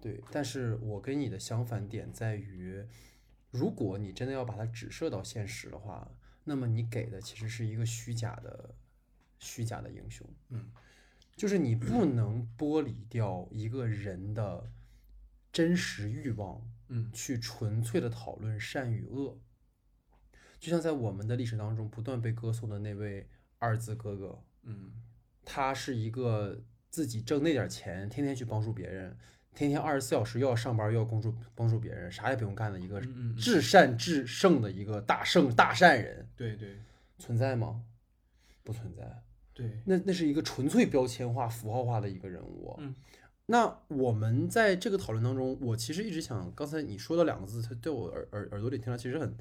对，但是我跟你的相反点在于，如果你真的要把它指射到现实的话，那么你给的其实是一个虚假的虚假的英雄。嗯，就是你不能剥离掉一个人的真实欲望，嗯去纯粹的讨论善与恶。就像在我们的历史当中不断被歌颂的那位二字哥哥，嗯他是一个自己挣那点儿钱，天天去帮助别人，天天二十四小时又要上班又要帮助帮助别人，啥也不用干的一个至善至圣的一个大圣大善人，对对存在吗？不存在。对，那那是一个纯粹标签化、符号化的一个人物。嗯，那我们在这个讨论当中，我其实一直想，刚才你说的两个字，它对我耳耳耳朵里听来其实很，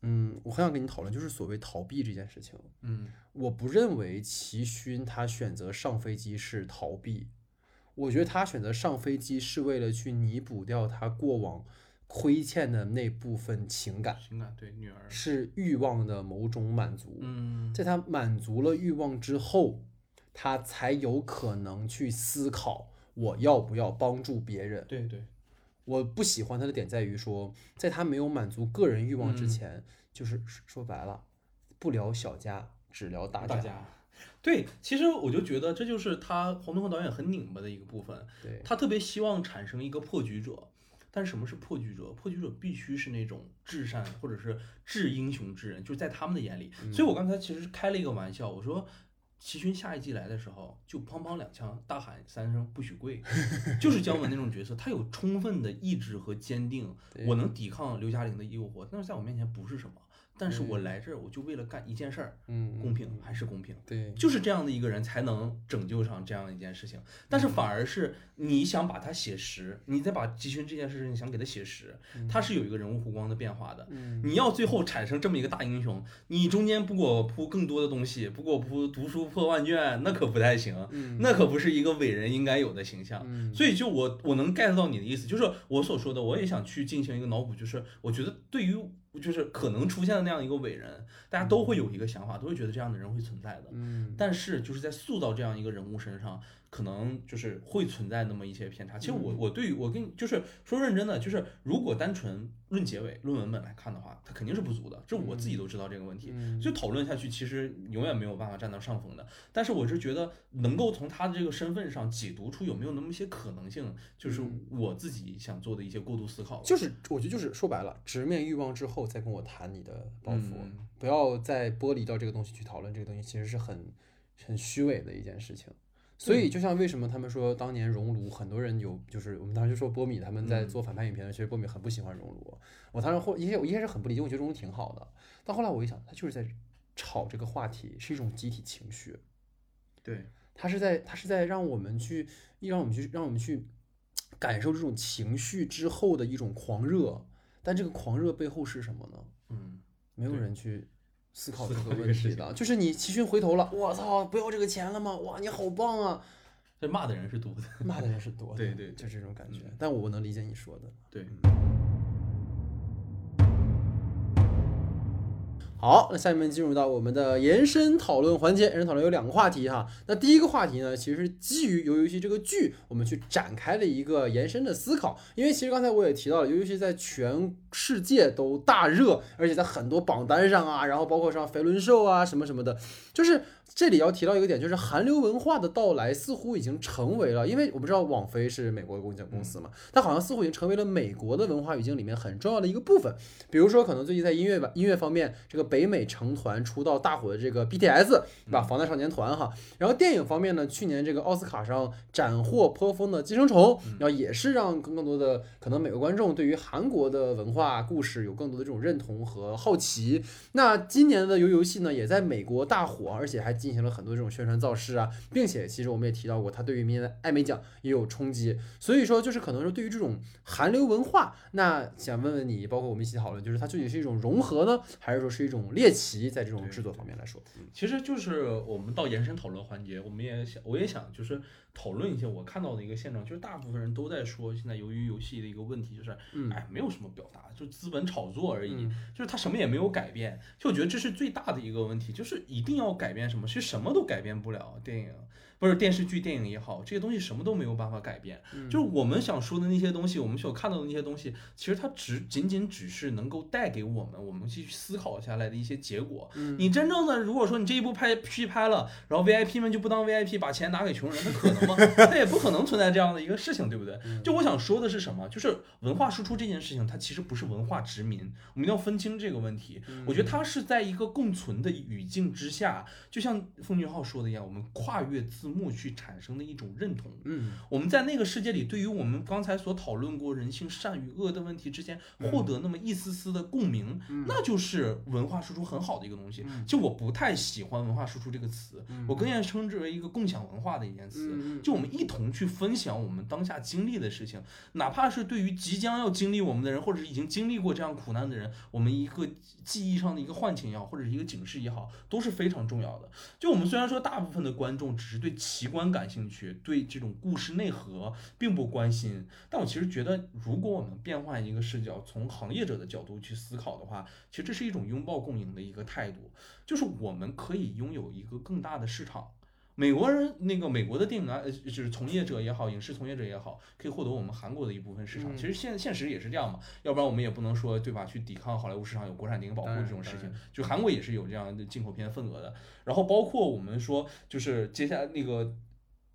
嗯，我很想跟你讨论，就是所谓逃避这件事情。嗯我不认为齐勋他选择上飞机是逃避，我觉得他选择上飞机是为了去弥补掉他过往亏欠的那部分情感，情感对女儿，是欲望的某种满足。嗯在他满足了欲望之后，他才有可能去思考我要不要帮助别人。对对，我不喜欢他的点在于说，在他没有满足个人欲望之嗯前，就是说白了，不聊小家，只聊大家。大家。对，其实我就觉得这就是他黄东和导演很拧巴的一个部分，对，他特别希望产生一个破局者，但是什么是破局者？破局者必须是那种至善或者是至英雄之人，就是在他们的眼里。所以我刚才其实开了一个玩笑，我说。齐勋下一季来的时候，就砰砰两枪，大喊三声不许跪，就是姜文那种角色，他有充分的意志和坚定，我能抵抗刘嘉玲的诱惑，但是在我面前不是什么，但是我来这儿我就为了干一件事儿，嗯，公平嗯。还是公平，对，就是这样的一个人才能拯救上这样一件事情，但是反而是你想把它写实，你再把集训这件事情想给它写实，它是有一个人物弧光的变化的。嗯，你要最后产生这么一个大英雄，你中间不给我铺更多的东西，不给我铺读书破万卷，那可不太行，嗯。那可不是一个伟人应该有的形象。嗯。所以就我我能 get 到你的意思，就是我所说的，我也想去进行一个脑补，就是我觉得对于就是可能出现的那样一个伟人，大家都会有一个想法，都会觉得这样的人会存在的。嗯，但是就是在塑造这样一个人物身上，可能就是会存在那么一些偏差。其实我嗯我对于我跟你就是说认真的，就是如果单纯论结尾、论文本来看的话，它肯定是不足的，这我自己都知道这个问题。所以讨论下去，其实永远没有办法占到上风的。但是我是觉得能够从他的这个身份上解读出有没有那么一些可能性，就是我自己想做的一些过度思考就是我觉得就是说白了，直面欲望之后再跟我谈你的抱负，嗯不要再剥离掉这个东西去讨论这个东西，其实是很很虚伪的一件事情。所以，就像为什么他们说当年熔炉，很多人有就是我们当时就说波米他们在嗯做反派影片，其实波米很不喜欢熔炉。我当时后一开我一开始很不理解，我觉得熔炉挺好的，但后来我一想，他就是在炒这个话题，是一种集体情绪。对，他是在他是在让我们去让我们去让我们去感受这种情绪之后的一种狂热，但这个狂热背后是什么呢？嗯，没有人去思考这个问题的。就是你齐勋回头了，我操，不要这个钱了吗？哇，你好棒啊！这骂的人是多的。骂的人是多的，对对就这种感觉嗯。但我能理解你说的。对，好，那下面进入到我们的延伸讨论环节。延伸讨论有两个话题哈。那第一个话题呢，其实是基于《鱿鱼游戏》这个剧，我们去展开了一个延伸的思考。因为其实刚才我也提到了，《鱿鱼游戏》在全世界都大热，而且在很多榜单上啊，然后包括像肥伦寿啊什么什么的，就是这里要提到一个点，就是韩流文化的到来似乎已经成为了，因为我们知道网飞是美国的公公司嘛，它好像似乎已经成为了美国的文化语境里面很重要的一个部分。比如说，可能最近在音乐吧音乐方面，这个北美成团出道大火的这个 BTS，对吧？防弹少年团哈。然后电影方面呢，去年这个奥斯卡上斩获颇丰的《寄生虫》，然后也是让更更多的可能美国观众对于韩国的文化故事有更多的这种认同和好奇。那今年的游游戏呢，也在美国大火，而且还进行了很多这种宣传造势啊，并且其实我们也提到过，它对于明年的艾美奖也有冲击。所以说，就是可能说对于这种韩流文化，那想问问你，包括我们一起讨论，就是它究竟是一种融合呢，还是说是一种猎奇？在这种制作方面来说，其实就是我们到延伸讨论环节，我们也想，我也想就是。讨论一些我看到的一个现状，就是大部分人都在说，现在由于游戏的一个问题，就是，哎，没有什么表达，就资本炒作而已，就是它什么也没有改变。就我觉得这是最大的一个问题，就是一定要改变什么，其实什么都改变不了。电影。不是电视剧、电影也好，这些东西什么都没有办法改变。就是我们想说的那些东西，我们所看到的那些东西，其实它只仅仅只是能够带给我们我们去思考下来的一些结果。你真正的如果说你这一部拍批拍了，然后 VIP 们就不当 VIP，把钱拿给穷人，那可能吗？它也不可能存在这样的一个事情，对不对？就我想说的是什么？就是文化输出这件事情，它其实不是文化殖民，我们一定要分清这个问题。我觉得它是在一个共存的语境之下，就像奉俊昊说的一样，我们跨越字。幕去产生的一种认同，嗯，我们在那个世界里，对于我们刚才所讨论过人性善与恶的问题之间，获得那么一丝丝的共鸣，那就是文化输出很好的一个东西。就我不太喜欢文化输出这个词，我更愿意称之为一个共享文化的一件词。就我们一同去分享我们当下经历的事情，哪怕是对于即将要经历我们的人，或者是已经经历过这样苦难的人，我们一个记忆上的一个唤醒也好，或者是一个警示也好，都是非常重要的。就我们虽然说大部分的观众只是对。奇观感兴趣，对这种故事内核并不关心。但我其实觉得，如果我们变换一个视角，从行业者的角度去思考的话，其实这是一种拥抱共赢的一个态度，就是我们可以拥有一个更大的市场。美国人那个美国的电影啊，呃，就是从业者也好，影视从业者也好，可以获得我们韩国的一部分市场。其实现现实也是这样嘛，要不然我们也不能说对吧？去抵抗好莱坞市场有国产电影保护这种事情。就韩国也是有这样的进口片份额的。然后包括我们说，就是接下来那个。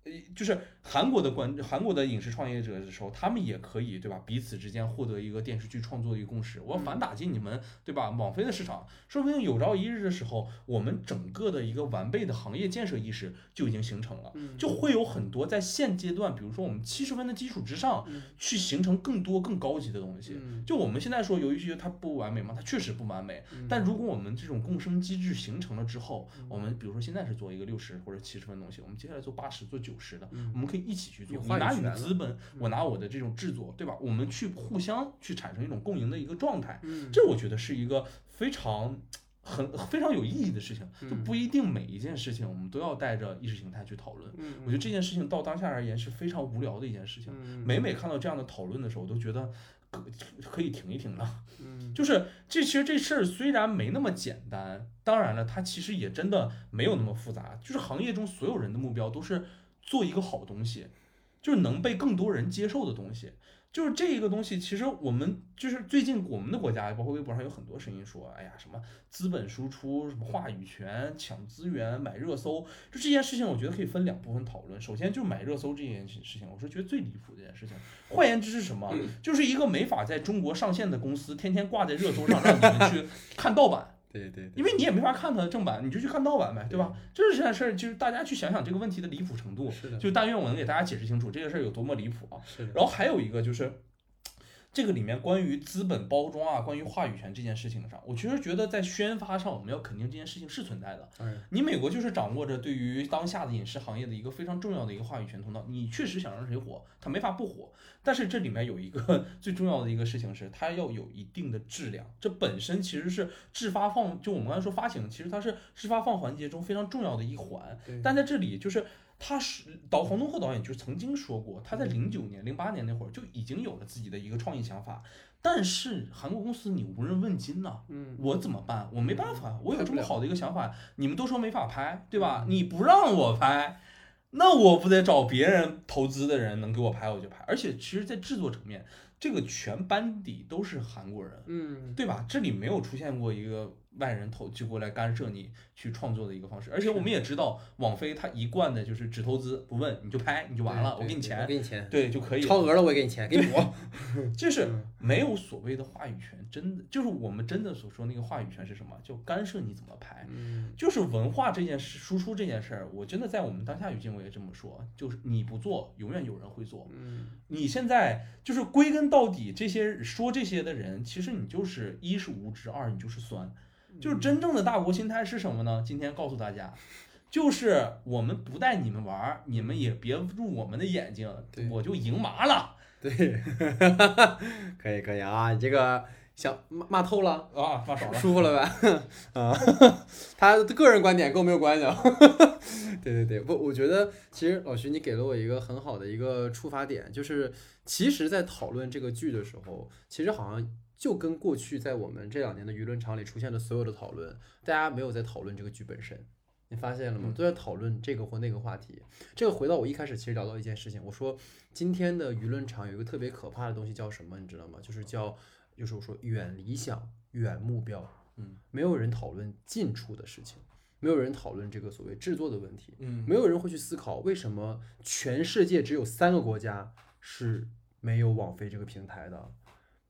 呃，就是韩国的观，韩国的影视创业者的时候，他们也可以，对吧？彼此之间获得一个电视剧创作的一个共识。我要反打击你们，对吧？网飞的市场，说不定有朝一日的时候，我们整个的一个完备的行业建设意识就已经形成了，就会有很多在现阶段，比如说我们七十分的基础之上，去形成更多更高级的东西。就我们现在说，由于它不完美嘛，它确实不完美。但如果我们这种共生机制形成了之后，我们比如说现在是做一个六十或者七十分的东西，我们接下来做八十、做九。十的，我们可以一起去做。你拿你的资本，我拿我的这种制作，对吧？我们去互相去产生一种共赢的一个状态。这我觉得是一个非常很非常有意义的事情。就不一定每一件事情我们都要带着意识形态去讨论。我觉得这件事情到当下而言是非常无聊的一件事情。每每看到这样的讨论的时候，我都觉得可可以停一停了。就是这其实这事儿虽然没那么简单，当然了，它其实也真的没有那么复杂。就是行业中所有人的目标都是。做一个好东西，就是能被更多人接受的东西，就是这一个东西。其实我们就是最近我们的国家，包括微博上有很多声音说，哎呀，什么资本输出，什么话语权，抢资源，买热搜。就这件事情，我觉得可以分两部分讨论。首先就买热搜这件事情，我是觉得最离谱这件事情。换言之是什么？就是一个没法在中国上线的公司，天天挂在热搜上，让你们去看盗版。对对，因为你也没法看它的正版，你就去看盗版呗，对吧？就是这件事儿，就是大家去想想这个问题的离谱程度。是的，就但愿我能给大家解释清楚这个事儿有多么离谱啊。是的。然后还有一个就是。这个里面关于资本包装啊，关于话语权这件事情上，我其实觉得在宣发上，我们要肯定这件事情是存在的。你美国就是掌握着对于当下的影视行业的一个非常重要的一个话语权通道。你确实想让谁火，他没法不火。但是这里面有一个 最重要的一个事情是，它要有一定的质量。这本身其实是制发放，就我们刚才说发行，其实它是制发放环节中非常重要的一环。但在这里就是。他是导黄东赫导演就曾经说过，他在零九年、零八年那会儿就已经有了自己的一个创意想法，但是韩国公司你无人问津呐，嗯，我怎么办？我没办法，我有这么好的一个想法，你们都说没法拍，对吧？你不让我拍，那我不得找别人投资的人能给我拍我就拍，而且其实，在制作层面，这个全班底都是韩国人，嗯，对吧？这里没有出现过一个。外人投就过来干涉你去创作的一个方式，而且我们也知道，网飞它一贯的就是只投资不问，你就拍你就完了，我给你钱，给你钱，对就可以，超额了我也给你钱，给你补，就是没有所谓的话语权，真的就是我们真的所说那个话语权是什么？就干涉你怎么拍，就是文化这件事，输出这件事儿，我真的在我们当下语境我也这么说，就是你不做，永远有人会做，你现在就是归根到底，这些说这些的人，其实你就是一是无知，二你就是酸。就是真正的大国心态是什么呢？今天告诉大家，就是我们不带你们玩儿，你们也别入我们的眼睛，我就赢麻了。对，可以可以啊，你这个想骂骂透了啊，骂爽了，舒服了呗？啊，他个人观点跟我没有关系。对对对，我，我觉得其实老徐你给了我一个很好的一个出发点，就是其实，在讨论这个剧的时候，其实好像就跟过去在我们这两年的舆论场里出现的所有的讨论，大家没有在讨论这个剧本身。你发现了吗？都在讨论这个或那个话题。这个回到我一开始其实聊到一件事情，我说今天的舆论场有一个特别可怕的东西叫什么？你知道吗？就是叫，就是我说远理想、远目标。嗯，没有人讨论近处的事情，没有人讨论这个所谓制作的问题。嗯，没有人会去思考为什么全世界只有三个国家是没有网飞这个平台的，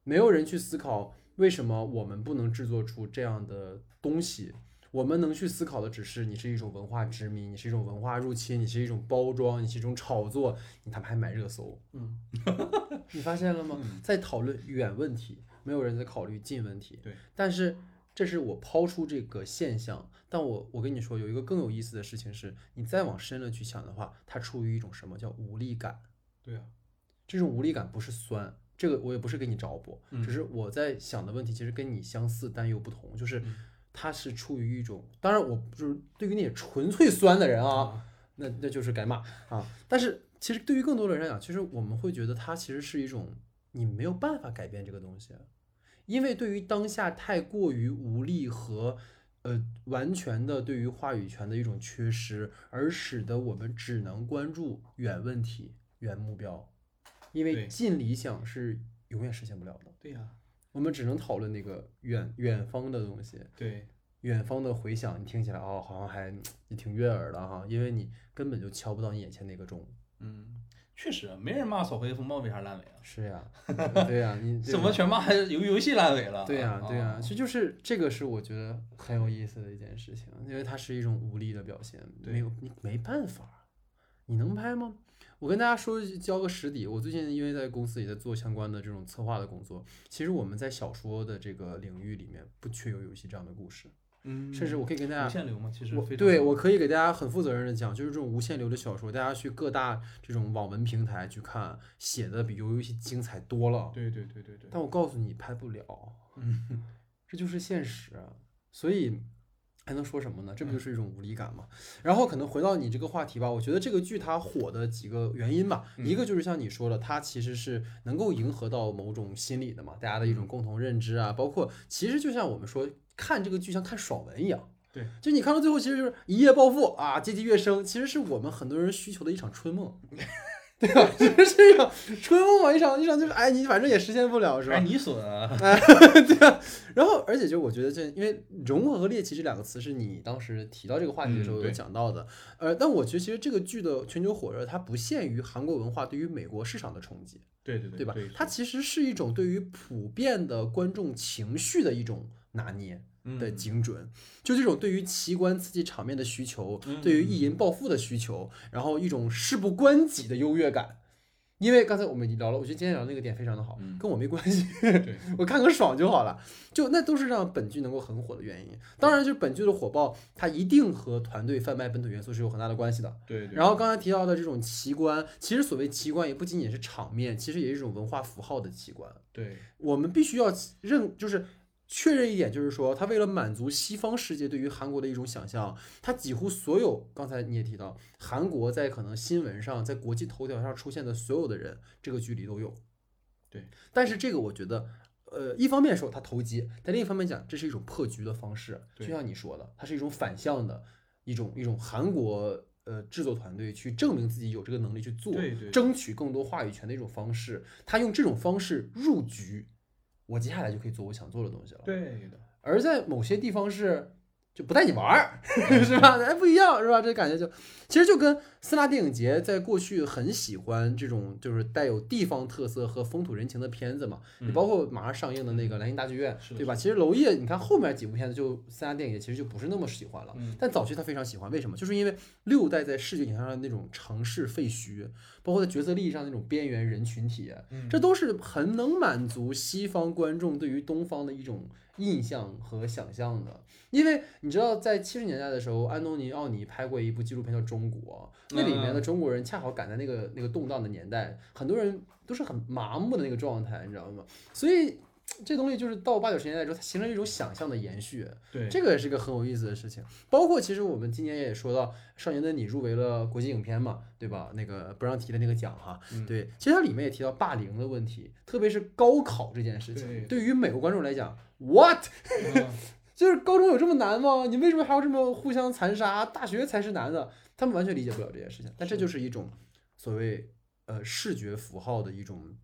没有人去思考为什么我们不能制作出这样的东西。我们能去思考的只是你是一种文化殖民，你是一种文化入侵，你是一种包装，你是一种炒作，你他妈还买热搜，嗯，你发现了吗？在讨论远问题，没有人在考虑近问题。对，但是这是我抛出这个现象，但我我跟你说，有一个更有意思的事情是，你再往深了去想的话，它出于一种什么叫无力感？对啊，这种无力感不是酸，这个我也不是给你找补，只是我在想的问题其实跟你相似但又不同，就是。他是出于一种，当然我就是对于那些纯粹酸的人啊，那那就是该骂啊。但是其实对于更多的人来讲，其实我们会觉得它其实是一种你没有办法改变这个东西，因为对于当下太过于无力和呃完全的对于话语权的一种缺失，而使得我们只能关注远问题、远目标，因为近理想是永远实现不了的。对呀。我们只能讨论那个远远方的东西，对，远方的回响，你听起来哦，好像还也挺悦耳的哈，因为你根本就敲不到你眼前那个钟。嗯，确实，没人骂《扫黑风暴》为啥烂尾啊。是呀，对呀，你 怎么全骂游游戏烂尾了？对呀，对呀，其实就是这个是我觉得很有意思的一件事情，因为它是一种无力的表现，没有你没办法，你能拍吗？我跟大家说交个实底，我最近因为在公司也在做相关的这种策划的工作，其实我们在小说的这个领域里面不缺有游戏这样的故事，嗯，甚至我可以跟大家无限流吗？其实我对我可以给大家很负责任的讲，就是这种无限流的小说，大家去各大这种网文平台去看，写的比游游戏精彩多了。对对对对对。但我告诉你，拍不了，嗯，这就是现实，所以。还能说什么呢？这不就是一种无力感吗？然后可能回到你这个话题吧，我觉得这个剧它火的几个原因吧，一个就是像你说的，它其实是能够迎合到某种心理的嘛，大家的一种共同认知啊，包括其实就像我们说看这个剧像看爽文一样，对，就你看到最后其实就是一夜暴富啊，阶级跃升，其实是我们很多人需求的一场春梦。对 吧？就是这样，春梦嘛，一场一场就是，哎，你反正也实现不了，是吧？你损啊！哎，对啊。然后，而且就我觉得这，因为融合和猎奇这两个词是你当时提到这个话题的时候有讲到的。呃，但我觉得其实这个剧的全球火热，它不限于韩国文化对于美国市场的冲击。对对对，对吧？它其实是一种对于普遍的观众情绪的一种拿捏。的精准，就这种对于奇观刺激场面的需求，对于意淫暴富的需求，然后一种事不关己的优越感。因为刚才我们聊了，我觉得今天聊那个点非常的好，跟我没关系，我看个爽就好了。就那都是让本剧能够很火的原因。当然，就是本剧的火爆，它一定和团队贩卖本土元素是有很大的关系的。对。然后刚才提到的这种奇观，其实所谓奇观也不仅仅是场面，其实也是一种文化符号的奇观。对。我们必须要认，就是。确认一点，就是说，他为了满足西方世界对于韩国的一种想象，他几乎所有刚才你也提到，韩国在可能新闻上，在国际头条上出现的所有的人，这个剧里都有。对，但是这个我觉得，呃，一方面说他投机，但另一方面讲，这是一种破局的方式。就像你说的，它是一种反向的一种一种韩国呃制作团队去证明自己有这个能力去做，争取更多话语权的一种方式。他用这种方式入局。我接下来就可以做我想做的东西了。对的，而在某些地方是。就不带你玩儿，是吧？哎，不一样，是吧？这感觉就，其实就跟四大电影节在过去很喜欢这种就是带有地方特色和风土人情的片子嘛。你包括马上上映的那个《兰心大剧院》，对吧？其实娄烨，你看后面几部片子，就四大电影节其实就不是那么喜欢了。但早期他非常喜欢，为什么？就是因为六代在视觉影像上那种城市废墟，包括在角色利益上那种边缘人群体，这都是很能满足西方观众对于东方的一种。印象和想象的。因为你知道，在七十年代的时候，安东尼奥尼拍过一部纪录片叫《中国》，那里面的中国人恰好赶在那个那个动荡的年代，很多人都是很麻木的那个状态，你知道吗？所以。这东西就是到八九十年代之后，它形成一种想象的延续。对，这个也是一个很有意思的事情。包括其实我们今年也说到，《少年的你》入围了国际影片嘛，对吧？那个不让提的那个奖哈。对，其实它里面也提到霸凌的问题，特别是高考这件事情。对于美国观众来讲，what？就是高中有这么难吗？你为什么还要这么互相残杀？大学才是难的，他们完全理解不了这件事情。但这就是一种所谓呃视觉符号的一种。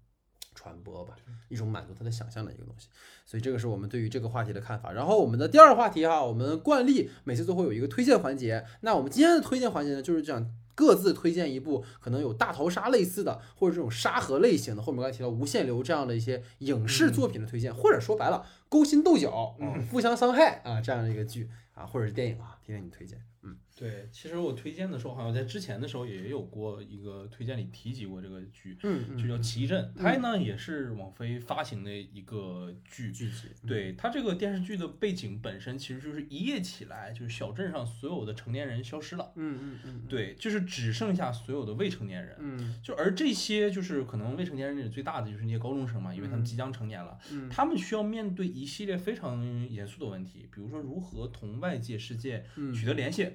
传播吧，一种满足他的想象的一个东西，所以这个是我们对于这个话题的看法。然后我们的第二个话题哈，我们惯例每次都会有一个推荐环节。那我们今天的推荐环节呢，就是这样，各自推荐一部可能有大逃杀类似的，或者这种沙盒类型的，后面刚才提到无限流这样的一些影视作品的推荐，或者说白了勾心斗角啊，互相伤害啊这样的一个剧啊，或者是电影啊，听听你推荐，嗯。对，其实我推荐的时候，好像在之前的时候也有过一个推荐里提及过这个剧，嗯，就叫《奇异镇》，它呢也是网飞发行的一个剧剧集。对它这个电视剧的背景本身其实就是一夜起来，就是小镇上所有的成年人消失了，嗯嗯嗯，对，就是只剩下所有的未成年人，嗯，就而这些就是可能未成年人里最大的就是那些高中生嘛，因为他们即将成年了，嗯，他们需要面对一系列非常严肃的问题，比如说如何同外界世界取得联系。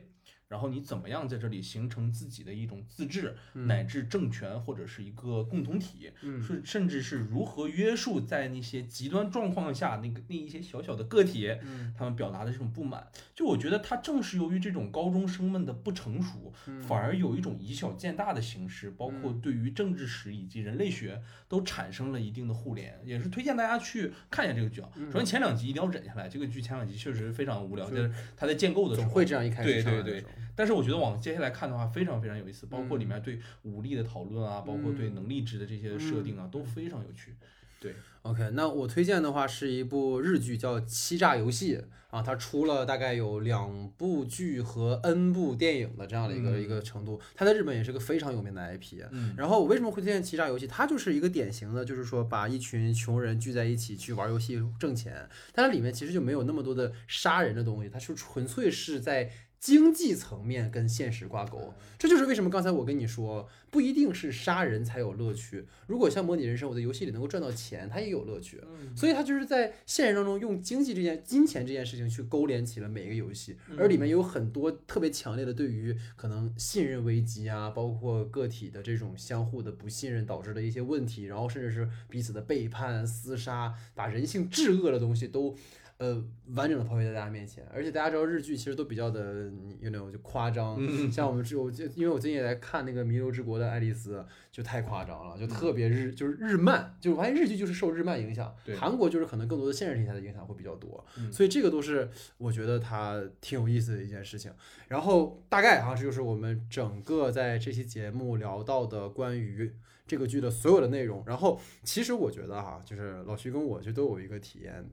然后你怎么样在这里形成自己的一种自治，乃至政权或者是一个共同体，是甚至是如何约束在那些极端状况下那个那一些小小的个体，他们表达的这种不满。就我觉得他正是由于这种高中生们的不成熟，反而有一种以小见大的形式，包括对于政治史以及人类学都产生了一定的互联，也是推荐大家去看一下这个剧啊。首先前两集一定要忍下来，这个剧前两集确实非常无聊，就是他在建构的时候会这样一开始对对对。但是我觉得往接下来看的话，非常非常有意思，包括里面对武力的讨论啊，包括对能力值的这些设定啊，都非常有趣。对，OK，那我推荐的话是一部日剧，叫《欺诈游戏》啊，它出了大概有两部剧和 N 部电影的这样的一个一个程度，它在日本也是个非常有名的 IP。嗯，然后我为什么会推荐《欺诈游戏》？它就是一个典型的，就是说把一群穷人聚在一起去玩游戏挣钱，但它里面其实就没有那么多的杀人的东西，它是纯粹是在。经济层面跟现实挂钩，这就是为什么刚才我跟你说，不一定是杀人才有乐趣。如果像模拟人生，我在游戏里能够赚到钱，它也有乐趣。所以它就是在现实当中用经济这件、金钱这件事情去勾连起了每一个游戏，而里面有很多特别强烈的对于可能信任危机啊，包括个体的这种相互的不信任导致的一些问题，然后甚至是彼此的背叛、厮杀，把人性至恶的东西都。呃，完整的抛在大家面前，而且大家知道日剧其实都比较的，you know 就夸张，像我们只有就因为我最近也在看那个《弥留之国的爱丽丝》，就太夸张了，就特别日，就是日漫，就是发现日剧就是受日漫影响，韩国就是可能更多的现实题材的影响会比较多，所以这个都是我觉得它挺有意思的一件事情。然后大概哈，这就是我们整个在这期节目聊到的关于这个剧的所有的内容。然后其实我觉得哈，就是老徐跟我就都有一个体验。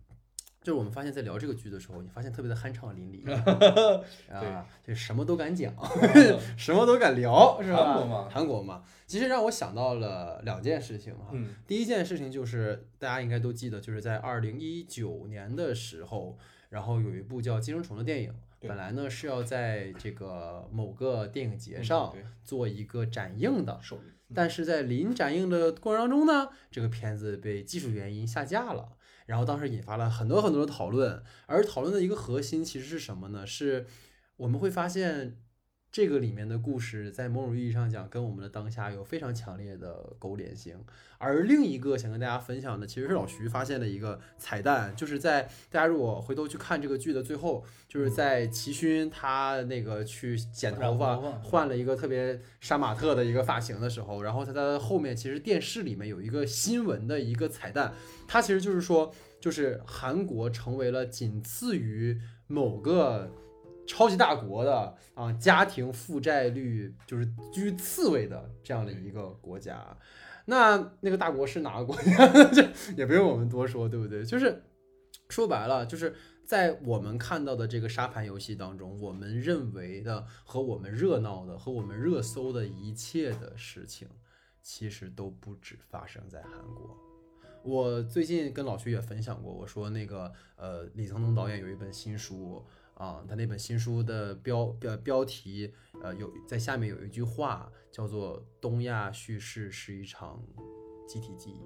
就是我们发现，在聊这个剧的时候，你发现特别的酣畅淋漓。啊，就什么都敢讲，什么都敢聊，是吧？韩国嘛，韩国嘛，其实让我想到了两件事情哈。第一件事情就是大家应该都记得，就是在二零一九年的时候，然后有一部叫《寄生虫》的电影，本来呢是要在这个某个电影节上做一个展映的，但是在临展映的过程当中呢，这个片子被技术原因下架了。然后当时引发了很多很多的讨论，而讨论的一个核心其实是什么呢？是我们会发现这个里面的故事在某种意义上讲跟我们的当下有非常强烈的勾连性。而另一个想跟大家分享的，其实是老徐发现的一个彩蛋，就是在大家如果回头去看这个剧的最后，就是在齐勋他那个去剪头发换了一个特别杀马特的一个发型的时候，然后他在后面其实电视里面有一个新闻的一个彩蛋。它其实就是说，就是韩国成为了仅次于某个超级大国的啊家庭负债率就是居次位的这样的一个国家。那那个大国是哪个国家？就也不用我们多说，对不对？就是说白了，就是在我们看到的这个沙盘游戏当中，我们认为的和我们热闹的和我们热搜的一切的事情，其实都不止发生在韩国。我最近跟老徐也分享过，我说那个呃，李沧东导演有一本新书啊，他那本新书的标标标题呃有在下面有一句话叫做“东亚叙事是一场集体记忆”。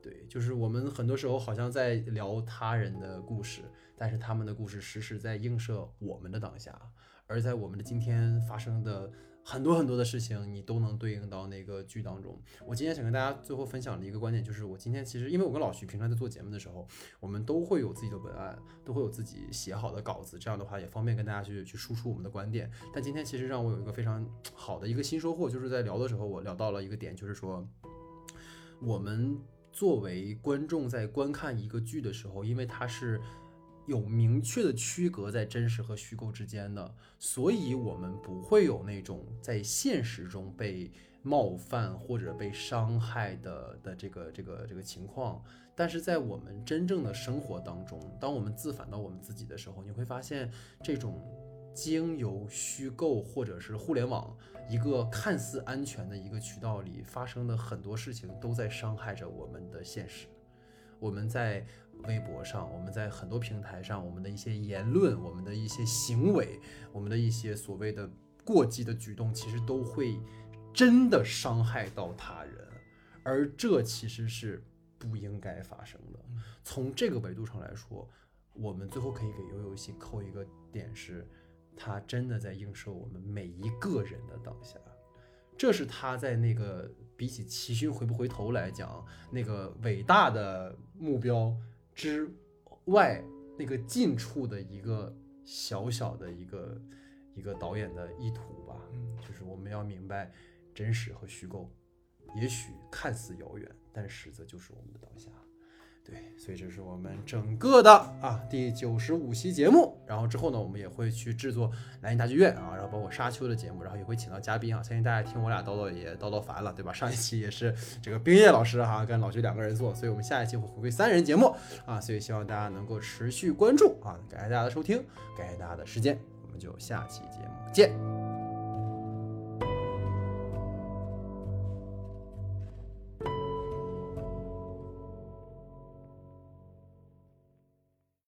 对，就是我们很多时候好像在聊他人的故事，但是他们的故事时时在映射我们的当下，而在我们的今天发生的。很多很多的事情，你都能对应到那个剧当中。我今天想跟大家最后分享的一个观点，就是我今天其实，因为我跟老徐平常在做节目的时候，我们都会有自己的文案，都会有自己写好的稿子，这样的话也方便跟大家去去输出我们的观点。但今天其实让我有一个非常好的一个新收获，就是在聊的时候，我聊到了一个点，就是说，我们作为观众在观看一个剧的时候，因为它是。有明确的区隔在真实和虚构之间的，所以我们不会有那种在现实中被冒犯或者被伤害的的这个这个这个情况。但是在我们真正的生活当中，当我们自反到我们自己的时候，你会发现，这种经由虚构或者是互联网一个看似安全的一个渠道里发生的很多事情，都在伤害着我们的现实。我们在。微博上，我们在很多平台上，我们的一些言论，我们的一些行为，我们的一些所谓的过激的举动，其实都会真的伤害到他人，而这其实是不应该发生的。从这个维度上来说，我们最后可以给游游戏扣一个点，是它真的在映射我们每一个人的当下，这是他在那个比起齐勋回不回头来讲，那个伟大的目标。之外，那个近处的一个小小的一个一个导演的意图吧，就是我们要明白，真实和虚构，也许看似遥远，但实则就是我们的当下。对，所以这是我们整个的啊第九十五期节目。然后之后呢，我们也会去制作南京大剧院啊，然后包括沙丘的节目，然后也会请到嘉宾啊。相信大家听我俩叨叨也叨叨烦了，对吧？上一期也是这个冰叶老师哈跟老徐两个人做，所以我们下一期会回归三人节目啊。所以希望大家能够持续关注啊，感谢大家的收听，感谢大家的时间，我们就下期节目见。